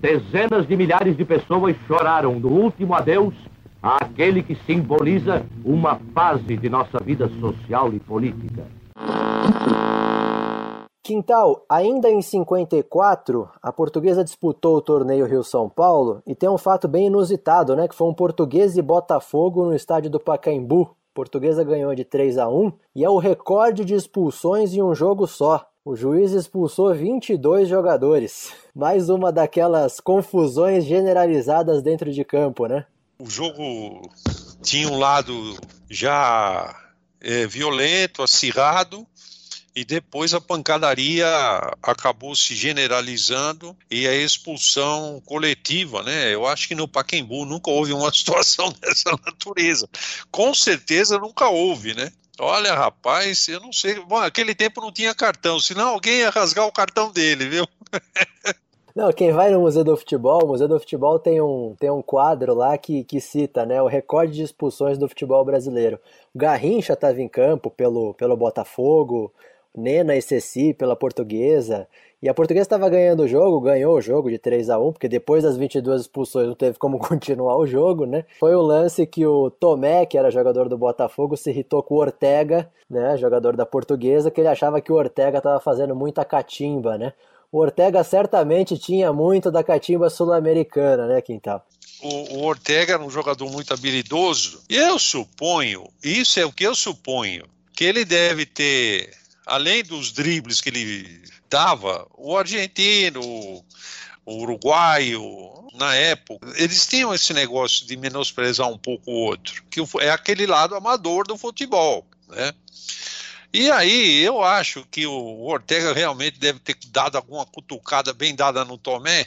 Dezenas de milhares de pessoas choraram no último adeus àquele que simboliza uma fase de nossa vida social e política. Quintal, ainda em 54, a portuguesa disputou o torneio Rio-São Paulo e tem um fato bem inusitado, né? Que foi um português e Botafogo no estádio do Pacaembu. Portuguesa ganhou de 3 a 1 e é o recorde de expulsões em um jogo só. O juiz expulsou 22 jogadores. Mais uma daquelas confusões generalizadas dentro de campo, né? O jogo tinha um lado já é, violento, acirrado, e depois a pancadaria acabou se generalizando e a expulsão coletiva, né? Eu acho que no Paquembu nunca houve uma situação dessa natureza. Com certeza nunca houve, né? Olha, rapaz, eu não sei. Bom, aquele tempo não tinha cartão, senão alguém ia rasgar o cartão dele, viu? Não, quem vai no Museu do Futebol, o Museu do Futebol tem um, tem um quadro lá que, que cita né, o recorde de expulsões do futebol brasileiro. O Garrincha estava em campo pelo, pelo Botafogo, Nena e Ceci pela Portuguesa. E a Portuguesa estava ganhando o jogo, ganhou o jogo de 3 a 1 porque depois das 22 expulsões não teve como continuar o jogo, né? Foi o lance que o Tomé, que era jogador do Botafogo, se irritou com o Ortega, né, jogador da Portuguesa, que ele achava que o Ortega estava fazendo muita catimba, né? O Ortega certamente tinha muito da catimba sul-americana, né, Quintal? O, Ortega era um jogador muito habilidoso. E eu suponho, isso é o que eu suponho, que ele deve ter, além dos dribles que ele dava, o argentino, o uruguaio, na época, eles tinham esse negócio de menosprezar um pouco o outro, que é aquele lado amador do futebol, né? E aí eu acho que o Ortega realmente deve ter dado alguma cutucada bem dada no Tomé,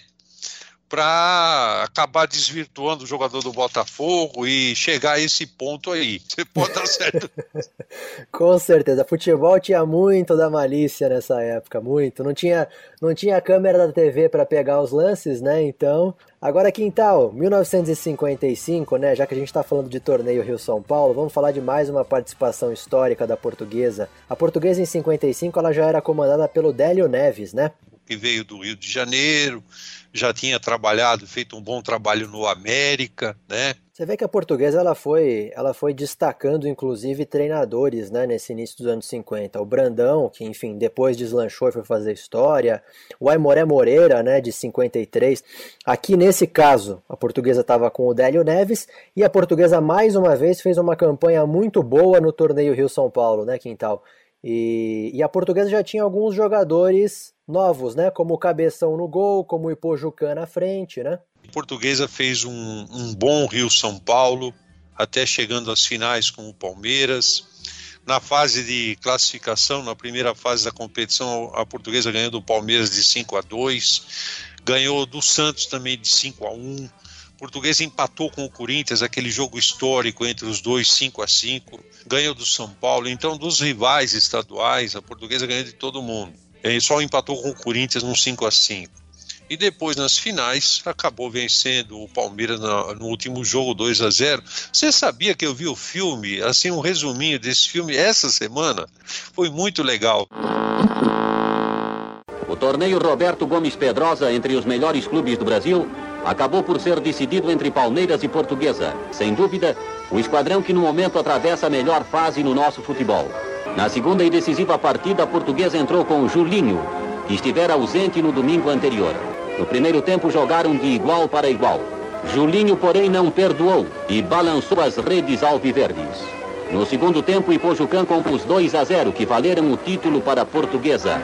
para acabar desvirtuando o jogador do Botafogo e chegar a esse ponto aí. Você pode dar certo. Com certeza. Futebol tinha muito da malícia nessa época, muito. Não tinha, não tinha câmera da TV para pegar os lances, né? Então, agora Quintal, 1955, né? Já que a gente está falando de torneio Rio-São Paulo, vamos falar de mais uma participação histórica da portuguesa. A portuguesa em 55 ela já era comandada pelo Délio Neves, né? Que veio do Rio de Janeiro, já tinha trabalhado, feito um bom trabalho no América, né? Você vê que a portuguesa ela foi, ela foi destacando inclusive treinadores, né, nesse início dos anos 50. O Brandão, que enfim, depois deslanchou e foi fazer história, o Aimoré Moreira, né, de 53. Aqui nesse caso, a portuguesa estava com o Délio Neves e a portuguesa mais uma vez fez uma campanha muito boa no torneio Rio-São Paulo, né, Quintal? E, e, a portuguesa já tinha alguns jogadores novos, né? Como o Cabeção no gol, como o Ipojucan na frente, né? A portuguesa fez um, um bom Rio-São Paulo, até chegando às finais com o Palmeiras. Na fase de classificação, na primeira fase da competição, a portuguesa ganhou do Palmeiras de 5 a 2, ganhou do Santos também de 5 a 1 Portuguesa empatou com o Corinthians, aquele jogo histórico entre os dois, 5 a 5 ganhou do São Paulo. Então, dos rivais estaduais, a Portuguesa ganhou de todo mundo. E só empatou com o Corinthians num 5 a 5 E depois, nas finais, acabou vencendo o Palmeiras no, no último jogo, 2 a 0 Você sabia que eu vi o filme, assim, um resuminho desse filme essa semana? Foi muito legal. O torneio Roberto Gomes Pedrosa entre os melhores clubes do Brasil acabou por ser decidido entre Palmeiras e Portuguesa. Sem dúvida, o esquadrão que no momento atravessa a melhor fase no nosso futebol. Na segunda e decisiva partida, a Portuguesa entrou com Julinho, que estivera ausente no domingo anterior. No primeiro tempo jogaram de igual para igual. Julinho, porém, não perdoou e balançou as redes alviverdes. No segundo tempo, Ipojucan compôs 2 a 0, que valeram o título para a Portuguesa.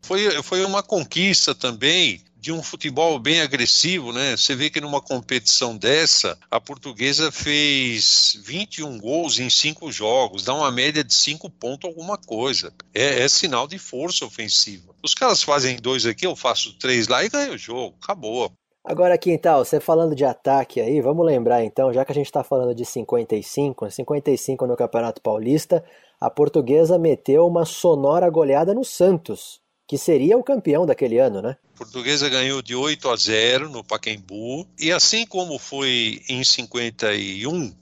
Foi, foi uma conquista também de um futebol bem agressivo, né? Você vê que numa competição dessa, a portuguesa fez 21 gols em 5 jogos, dá uma média de 5 pontos alguma coisa. É, é, sinal de força ofensiva. Os caras fazem dois aqui, eu faço três lá e ganho o jogo. Acabou. Agora, Quintal, você falando de ataque aí, vamos lembrar então, já que a gente está falando de 55, 55 no Campeonato Paulista, a portuguesa meteu uma sonora goleada no Santos que seria o campeão daquele ano, né? Portuguesa ganhou de 8 a 0 no Pacaembu e assim como foi em 51, uh,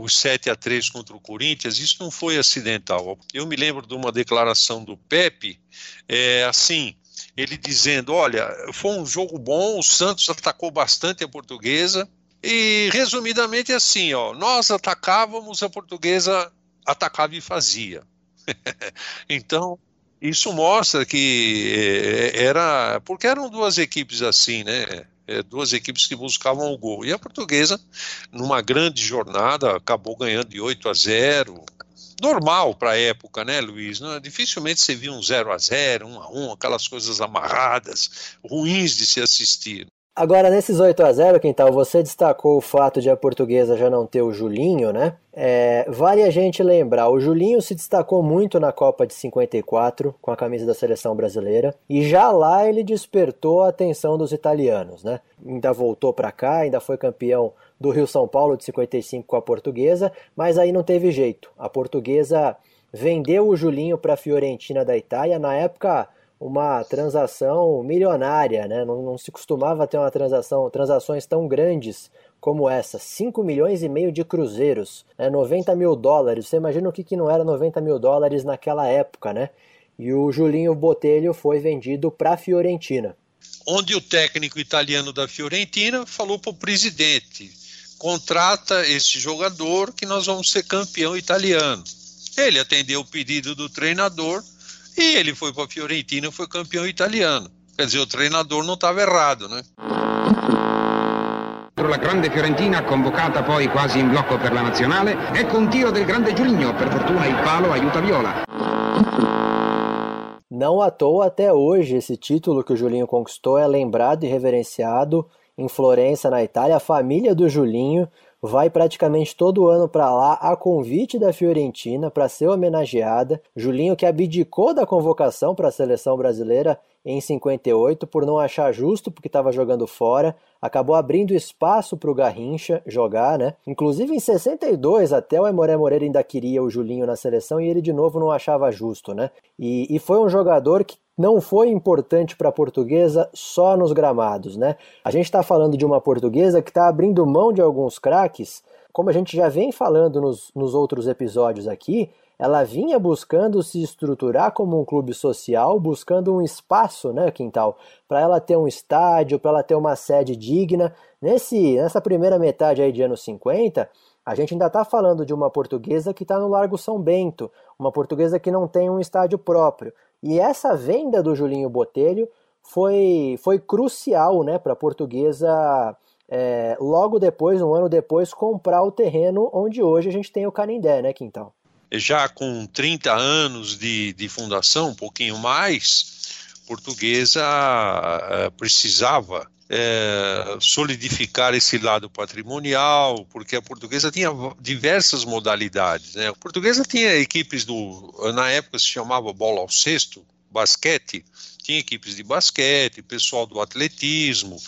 os 7 a 3 contra o Corinthians, isso não foi acidental. Eu me lembro de uma declaração do Pepe, é, assim, ele dizendo, olha, foi um jogo bom, o Santos atacou bastante a Portuguesa e resumidamente assim, ó, nós atacávamos, a Portuguesa atacava e fazia. então, isso mostra que eh, era. Porque eram duas equipes assim, né? É, duas equipes que buscavam o gol. E a portuguesa, numa grande jornada, acabou ganhando de 8 a 0. Normal para a época, né, Luiz? Não, dificilmente você via um 0 a 0 1 a 1 aquelas coisas amarradas, ruins de se assistir. Agora, nesses 8 a 0 Quintal, você destacou o fato de a portuguesa já não ter o Julinho, né? É, vale a gente lembrar, o Julinho se destacou muito na Copa de 54 com a camisa da seleção brasileira e já lá ele despertou a atenção dos italianos, né? Ainda voltou para cá, ainda foi campeão do Rio São Paulo de 55 com a portuguesa, mas aí não teve jeito. A portuguesa vendeu o Julinho para a Fiorentina da Itália, na época uma transação milionária, né? Não, não, se costumava ter uma transação, transações tão grandes como essa, 5 milhões e meio de cruzeiros, né? 90 mil dólares. Você imagina o que, que não era 90 mil dólares naquela época, né? E o Julinho Botelho foi vendido para a Fiorentina. Onde o técnico italiano da Fiorentina falou para o presidente: contrata esse jogador que nós vamos ser campeão italiano. Ele atendeu o pedido do treinador e ele foi para a Fiorentina e foi campeão italiano. Quer dizer, o treinador não estava errado, né? La grande Fiorentina, convocata poi quasi in blocco per la nazionale, ecco un tiro del grande Giuligno, per fortuna il palo aiuta Viola. Não à toa, até hoje, esse título que o Julinho conquistou é lembrado e reverenciado em Florença, na Itália. A família do Julinho vai praticamente todo ano para lá a convite da Fiorentina para ser homenageada. Julinho que abdicou da convocação para a seleção brasileira em 58 por não achar justo porque estava jogando fora, acabou abrindo espaço para o Garrincha jogar, né? Inclusive em 62 até o Emoré Moreira ainda queria o Julinho na seleção e ele de novo não achava justo, né? E, e foi um jogador que não foi importante para a portuguesa só nos gramados, né? A gente está falando de uma portuguesa que está abrindo mão de alguns craques, como a gente já vem falando nos, nos outros episódios aqui, ela vinha buscando se estruturar como um clube social, buscando um espaço, né, Quintal, para ela ter um estádio, para ela ter uma sede digna. Nesse, nessa primeira metade aí de anos 50, a gente ainda está falando de uma portuguesa que está no Largo São Bento, uma portuguesa que não tem um estádio próprio. E essa venda do Julinho Botelho foi, foi crucial né, para a portuguesa, é, logo depois, um ano depois, comprar o terreno onde hoje a gente tem o Canindé, né, Quintal? Já com 30 anos de, de fundação, um pouquinho mais, portuguesa é, precisava é, solidificar esse lado patrimonial, porque a portuguesa tinha diversas modalidades. Né? A portuguesa tinha equipes do, na época se chamava bola ao cesto, basquete, tinha equipes de basquete, pessoal do atletismo,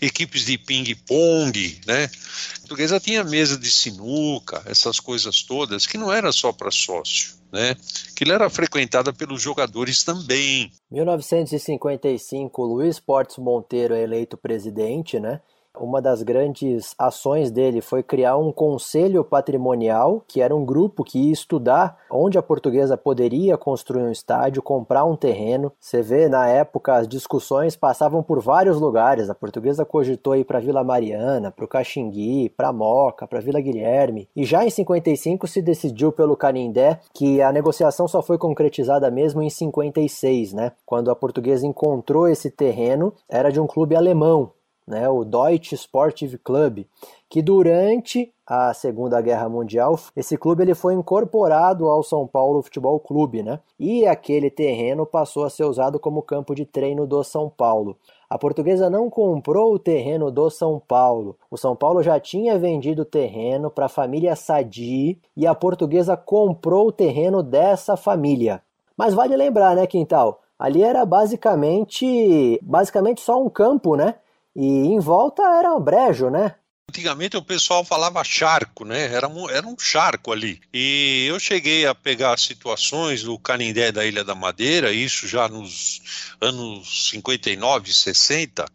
equipes de ping-pong, né? A portuguesa tinha mesa de sinuca, essas coisas todas, que não era só para sócio, né? Que era frequentada pelos jogadores também. 1955, Luiz Portes Monteiro é eleito presidente, né? Uma das grandes ações dele foi criar um conselho patrimonial, que era um grupo que ia estudar onde a portuguesa poderia construir um estádio, comprar um terreno. Você vê, na época, as discussões passavam por vários lugares. A portuguesa cogitou ir para Vila Mariana, para o Caxingui, para Moca, para Vila Guilherme. E já em 55 se decidiu pelo Canindé que a negociação só foi concretizada mesmo em 56, né? Quando a portuguesa encontrou esse terreno, era de um clube alemão, né, o Deutsche Sportive Club, que durante a Segunda Guerra Mundial, esse clube ele foi incorporado ao São Paulo Futebol Clube, né? E aquele terreno passou a ser usado como campo de treino do São Paulo. A portuguesa não comprou o terreno do São Paulo. O São Paulo já tinha vendido o terreno para a família Sadi e a portuguesa comprou o terreno dessa família. Mas vale lembrar, né, Quintal? Ali era basicamente, basicamente só um campo, né? E em volta era um brejo, né? Antigamente o pessoal falava charco, né? Era um, era um charco ali. E eu cheguei a pegar situações do Canindé da Ilha da Madeira, isso já nos anos 59, 60,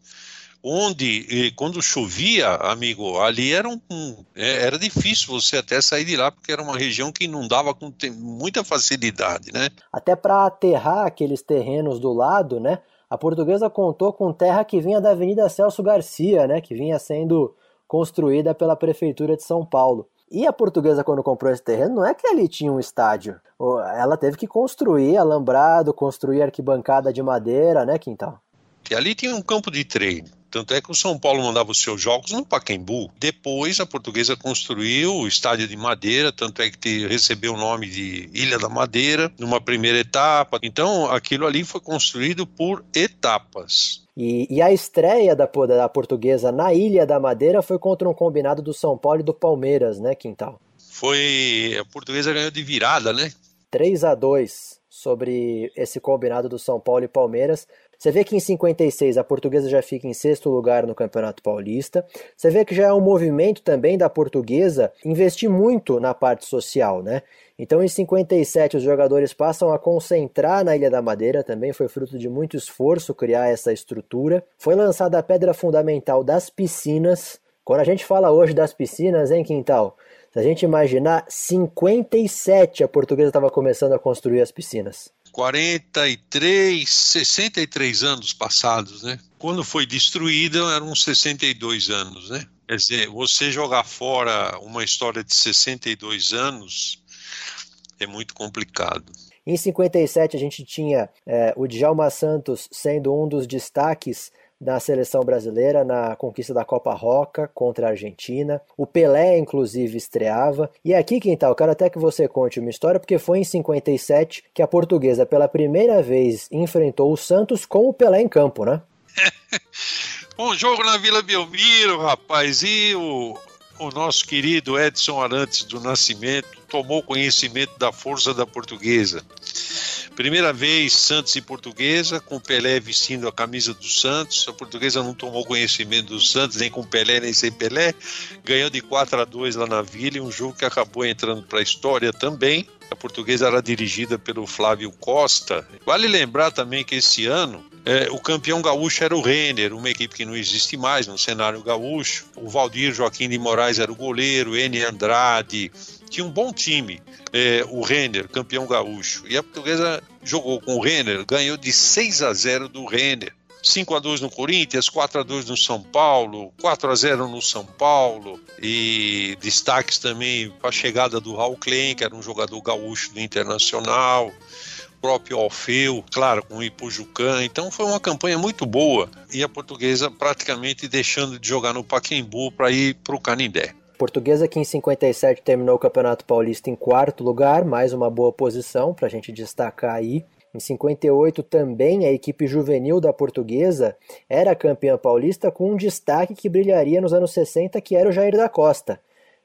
onde quando chovia, amigo, ali era um, é, era difícil você até sair de lá porque era uma região que inundava com muita facilidade, né? Até para aterrar aqueles terrenos do lado, né? A portuguesa contou com terra que vinha da Avenida Celso Garcia, né, que vinha sendo construída pela Prefeitura de São Paulo. E a portuguesa, quando comprou esse terreno, não é que ali tinha um estádio. Ela teve que construir alambrado, construir arquibancada de madeira, né, Quintal? E ali tinha um campo de treino. Tanto é que o São Paulo mandava os seus jogos no Pacaembu. Depois a portuguesa construiu o estádio de Madeira, tanto é que recebeu o nome de Ilha da Madeira numa primeira etapa. Então aquilo ali foi construído por etapas. E, e, a estreia da, da portuguesa na Ilha da Madeira foi contra um combinado do São Paulo e do Palmeiras, né, Quintal? Foi. A portuguesa ganhou de virada, né? 3 a 2 sobre esse combinado do São Paulo e Palmeiras. Você vê que em 56 a portuguesa já fica em sexto lugar no Campeonato Paulista. Você vê que já é um movimento também da portuguesa investir muito na parte social, né? Então em 57 os jogadores passam a concentrar na Ilha da Madeira, também foi fruto de muito esforço criar essa estrutura. Foi lançada a pedra fundamental das piscinas. Quando a gente fala hoje das piscinas, hein, Quintal? Se a gente imaginar, 57 a portuguesa estava começando a construir as piscinas. 43, 63 anos passados, né? Quando foi destruída, eram 62 anos, né? Quer dizer, você jogar fora uma história de 62 anos é muito complicado. Em 57 a gente tinha é, o Djalma Santos sendo um dos destaques na seleção brasileira na conquista da Copa Roca contra a Argentina. O Pelé, inclusive, estreava. E aqui, Quintal, quero até que você conte uma história, porque foi em 57 que a portuguesa, pela primeira vez, enfrentou o Santos com o Pelé em campo, né? um jogo na Vila Belmiro, rapaz, e o, o nosso querido Edson Arantes do Nascimento tomou conhecimento da força da portuguesa. Primeira vez Santos e Portuguesa, com Pelé vestindo a camisa do Santos. A Portuguesa não tomou conhecimento do Santos, nem com Pelé, nem sem Pelé. Ganhou de 4 a 2 lá na Vila, um jogo que acabou entrando para a história também. A portuguesa era dirigida pelo Flávio Costa. Vale lembrar também que esse ano é, o campeão gaúcho era o Renner, uma equipe que não existe mais no cenário gaúcho. O Valdir Joaquim de Moraes era o goleiro, N. Andrade, tinha um bom time, é, o Renner, campeão gaúcho. E a portuguesa jogou com o Renner, ganhou de 6 a 0 do Renner. 5 a 2 no Corinthians, 4 a 2 no São Paulo, 4 a 0 no São Paulo e destaques também para a chegada do Raul Klein, que era um jogador gaúcho do Internacional, próprio Alfeu, claro, com o Ipujucan. Então foi uma campanha muito boa e a portuguesa praticamente deixando de jogar no Paquembu para ir para o Canindé. Portuguesa que em 57 terminou o Campeonato Paulista em quarto lugar, mais uma boa posição para a gente destacar aí. Em 58 também a equipe juvenil da Portuguesa era campeã paulista com um destaque que brilharia nos anos 60, que era o Jair da Costa.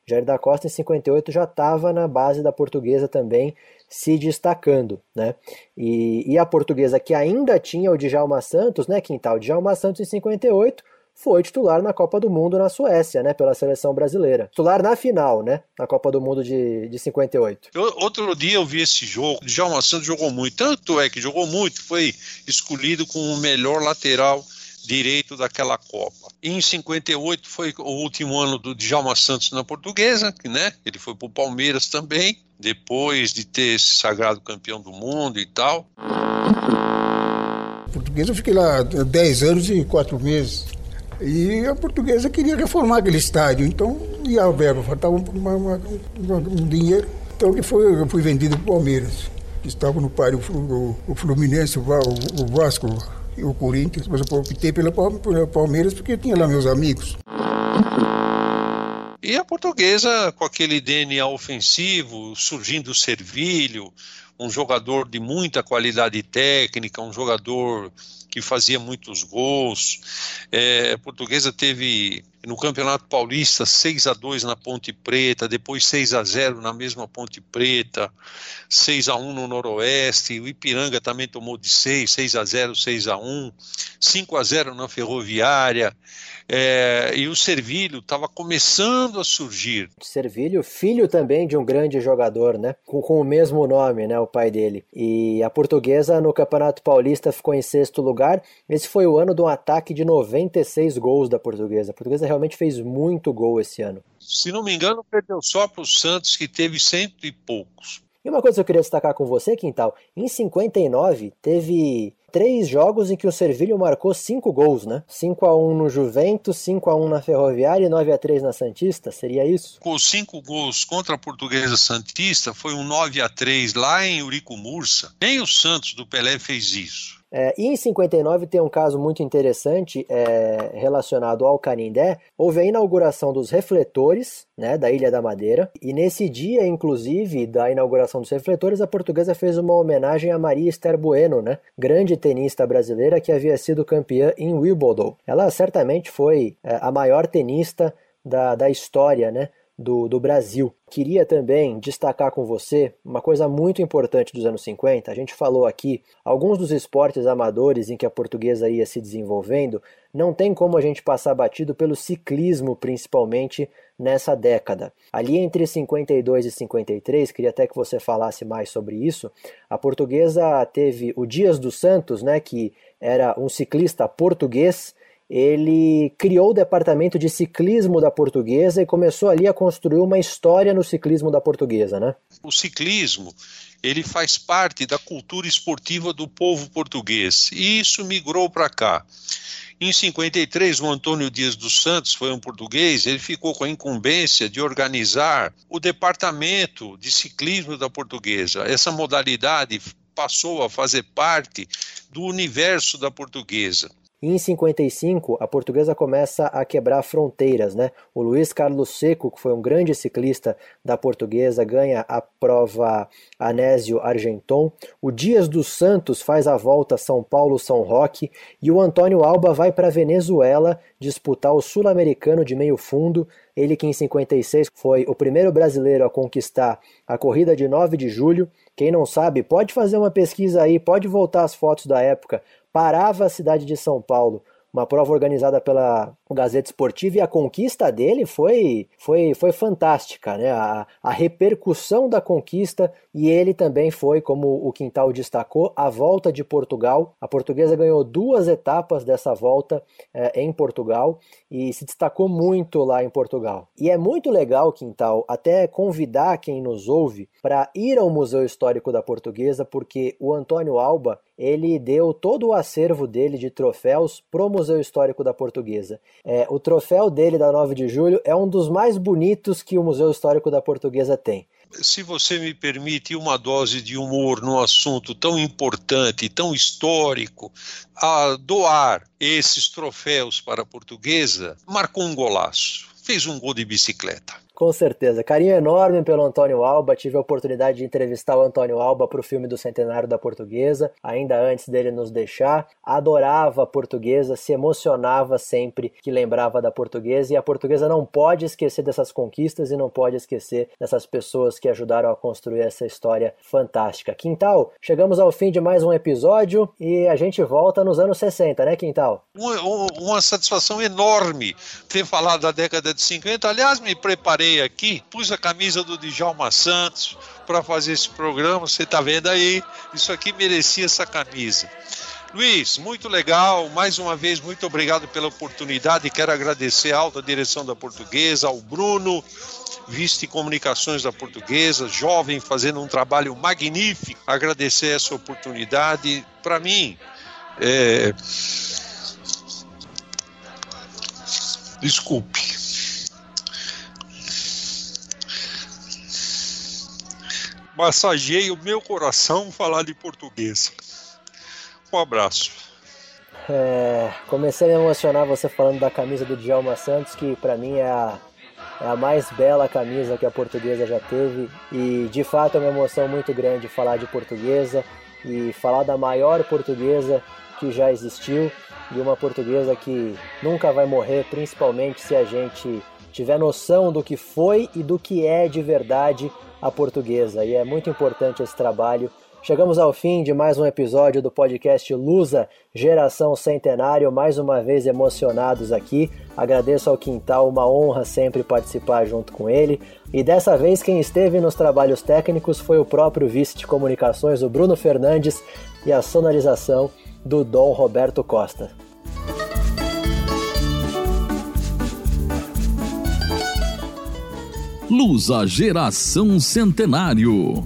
Jair da Costa em 58 já estava na base da Portuguesa também se destacando, né? E, e, a Portuguesa que ainda tinha o Djalma Santos, né, Quintal? Djalma Santos em 58 foi titular na Copa do Mundo na Suécia, né, pela seleção brasileira. Titular na final, né, na Copa do Mundo de, de 58. Outro dia eu vi esse jogo, o Djalma Santos jogou muito, tanto é que jogou muito, foi escolhido como o melhor lateral direito daquela Copa. Em 58 foi o último ano do Djalma Santos na Portuguesa, né? Ele foi para o Palmeiras também, depois de ter se sagrado campeão do mundo e tal. Portuguesa eu fiquei lá 10 anos e 4 meses. E a portuguesa queria reformar aquele estádio, então, e a verba, faltava uma, uma, um dinheiro. Então que foi, eu fui vendido para o Palmeiras. Estava no páreo o, o Fluminense, o, o Vasco e o Corinthians, mas eu optei pela Palmeiras porque tinha lá meus amigos. E a portuguesa, com aquele DNA ofensivo, surgindo o Servilho, um jogador de muita qualidade técnica, um jogador que fazia muitos gols. É, a portuguesa teve no Campeonato Paulista 6 a 2 na Ponte Preta, depois 6 a 0 na mesma Ponte Preta, 6 a 1 no Noroeste, o Ipiranga também tomou de 6, 6 a 0, 6 a 1, 5 a 0 na Ferroviária. É, e o Servilho estava começando a surgir. Servilho, filho também de um grande jogador, né? Com, com, o mesmo nome, né? O pai dele. E a portuguesa no Campeonato Paulista ficou em sexto lugar. Esse foi o ano de um ataque de 96 gols da portuguesa. A portuguesa realmente fez muito gol esse ano. Se não me engano, perdeu só para o Santos, que teve cento e poucos. E uma coisa que eu queria destacar com você, Quintal, em 59 teve três jogos em que o Servilho marcou cinco gols, né? 5 a 1 no Juventus, 5 a 1 na Ferroviária e 9 a 3 na Santista, seria isso? Com cinco gols contra a Portuguesa Santista, foi um 9 a 3 lá em Urico Mursa. Nem o Santos do Pelé fez isso. É, e em 59 tem um caso muito interessante é, relacionado ao Canindé. Houve a inauguração dos refletores né, da Ilha da Madeira. E nesse dia, inclusive, da inauguração dos refletores, a portuguesa fez uma homenagem a Maria Esther Bueno, né, grande tenista brasileira que havia sido campeã em Wimbledon. Ela certamente foi é, a maior tenista da, da história, né? Do, do Brasil. Queria também destacar com você uma coisa muito importante dos anos 50. A gente falou aqui alguns dos esportes amadores em que a portuguesa ia se desenvolvendo. Não tem como a gente passar batido pelo ciclismo, principalmente nessa década. Ali entre 52 e 53, queria até que você falasse mais sobre isso. A portuguesa teve o Dias dos Santos, né, que era um ciclista português ele criou o departamento de ciclismo da portuguesa e começou ali a construir uma história no ciclismo da portuguesa, né? O ciclismo, ele faz parte da cultura esportiva do povo português e isso migrou para cá. Em 53, o Antônio Dias dos Santos foi um português, ele ficou com a incumbência de organizar o departamento de ciclismo da portuguesa. Essa modalidade passou a fazer parte do universo da portuguesa. E em 55, a portuguesa começa a quebrar fronteiras, né? O Luiz Carlos Seco, que foi um grande ciclista da portuguesa, ganha a prova Anésio Argenton. O Dias dos Santos faz a volta São Paulo-São Roque e o Antônio Alba vai para Venezuela disputar o Sul-Americano de meio fundo. Ele que em 56 foi o primeiro brasileiro a conquistar a corrida de 9 de julho. Quem não sabe, pode fazer uma pesquisa aí, pode voltar as fotos da época parava a cidade de São Paulo uma prova organizada pela Gazeta Esportiva e a conquista dele foi, foi, foi fantástica, né? A, a repercussão da conquista e ele também foi, como o Quintal destacou, a volta de Portugal. A portuguesa ganhou duas etapas dessa volta é, em Portugal e se destacou muito lá em Portugal. E é muito legal, Quintal, até convidar quem nos ouve para ir ao Museu Histórico da Portuguesa, porque o Antônio Alba ele deu todo o acervo dele de troféus pro Museu Histórico da Portuguesa. É, o troféu dele da 9 de julho é um dos mais bonitos que o Museu Histórico da Portuguesa tem se você me permite uma dose de humor num assunto tão importante, tão histórico, a doar esses troféus para a portuguesa, marcou um golaço, fez um gol de bicicleta. Com certeza. Carinho enorme pelo Antônio Alba. Tive a oportunidade de entrevistar o Antônio Alba para o filme do Centenário da Portuguesa, ainda antes dele nos deixar. Adorava a portuguesa, se emocionava sempre que lembrava da portuguesa. E a portuguesa não pode esquecer dessas conquistas e não pode esquecer dessas pessoas que ajudaram a construir essa história fantástica. Quintal, chegamos ao fim de mais um episódio e a gente volta nos anos 60, né, Quintal? Uma, uma satisfação enorme ter falado da década de 50. Aliás, me preparei aqui, pus a camisa do Djalma Santos para fazer esse programa. Você está vendo aí? Isso aqui merecia essa camisa. Luiz, muito legal. Mais uma vez, muito obrigado pela oportunidade. Quero agradecer a alta direção da Portuguesa, ao Bruno, vice comunicações da Portuguesa, jovem, fazendo um trabalho magnífico. Agradecer essa oportunidade. Para mim, é... desculpe. Massageie o meu coração falar de português. Um abraço. É, comecei a me emocionar você falando da camisa do Djalma Santos, que para mim é a, é a mais bela camisa que a portuguesa já teve. E de fato é uma emoção muito grande falar de portuguesa e falar da maior portuguesa que já existiu e uma portuguesa que nunca vai morrer, principalmente se a gente tiver noção do que foi e do que é de verdade a portuguesa. E é muito importante esse trabalho. Chegamos ao fim de mais um episódio do podcast Lusa Geração Centenário, mais uma vez emocionados aqui. Agradeço ao Quintal, uma honra sempre participar junto com ele. E dessa vez quem esteve nos trabalhos técnicos foi o próprio vice de comunicações, o Bruno Fernandes, e a sonorização do Dom Roberto Costa. Lusa Geração Centenário.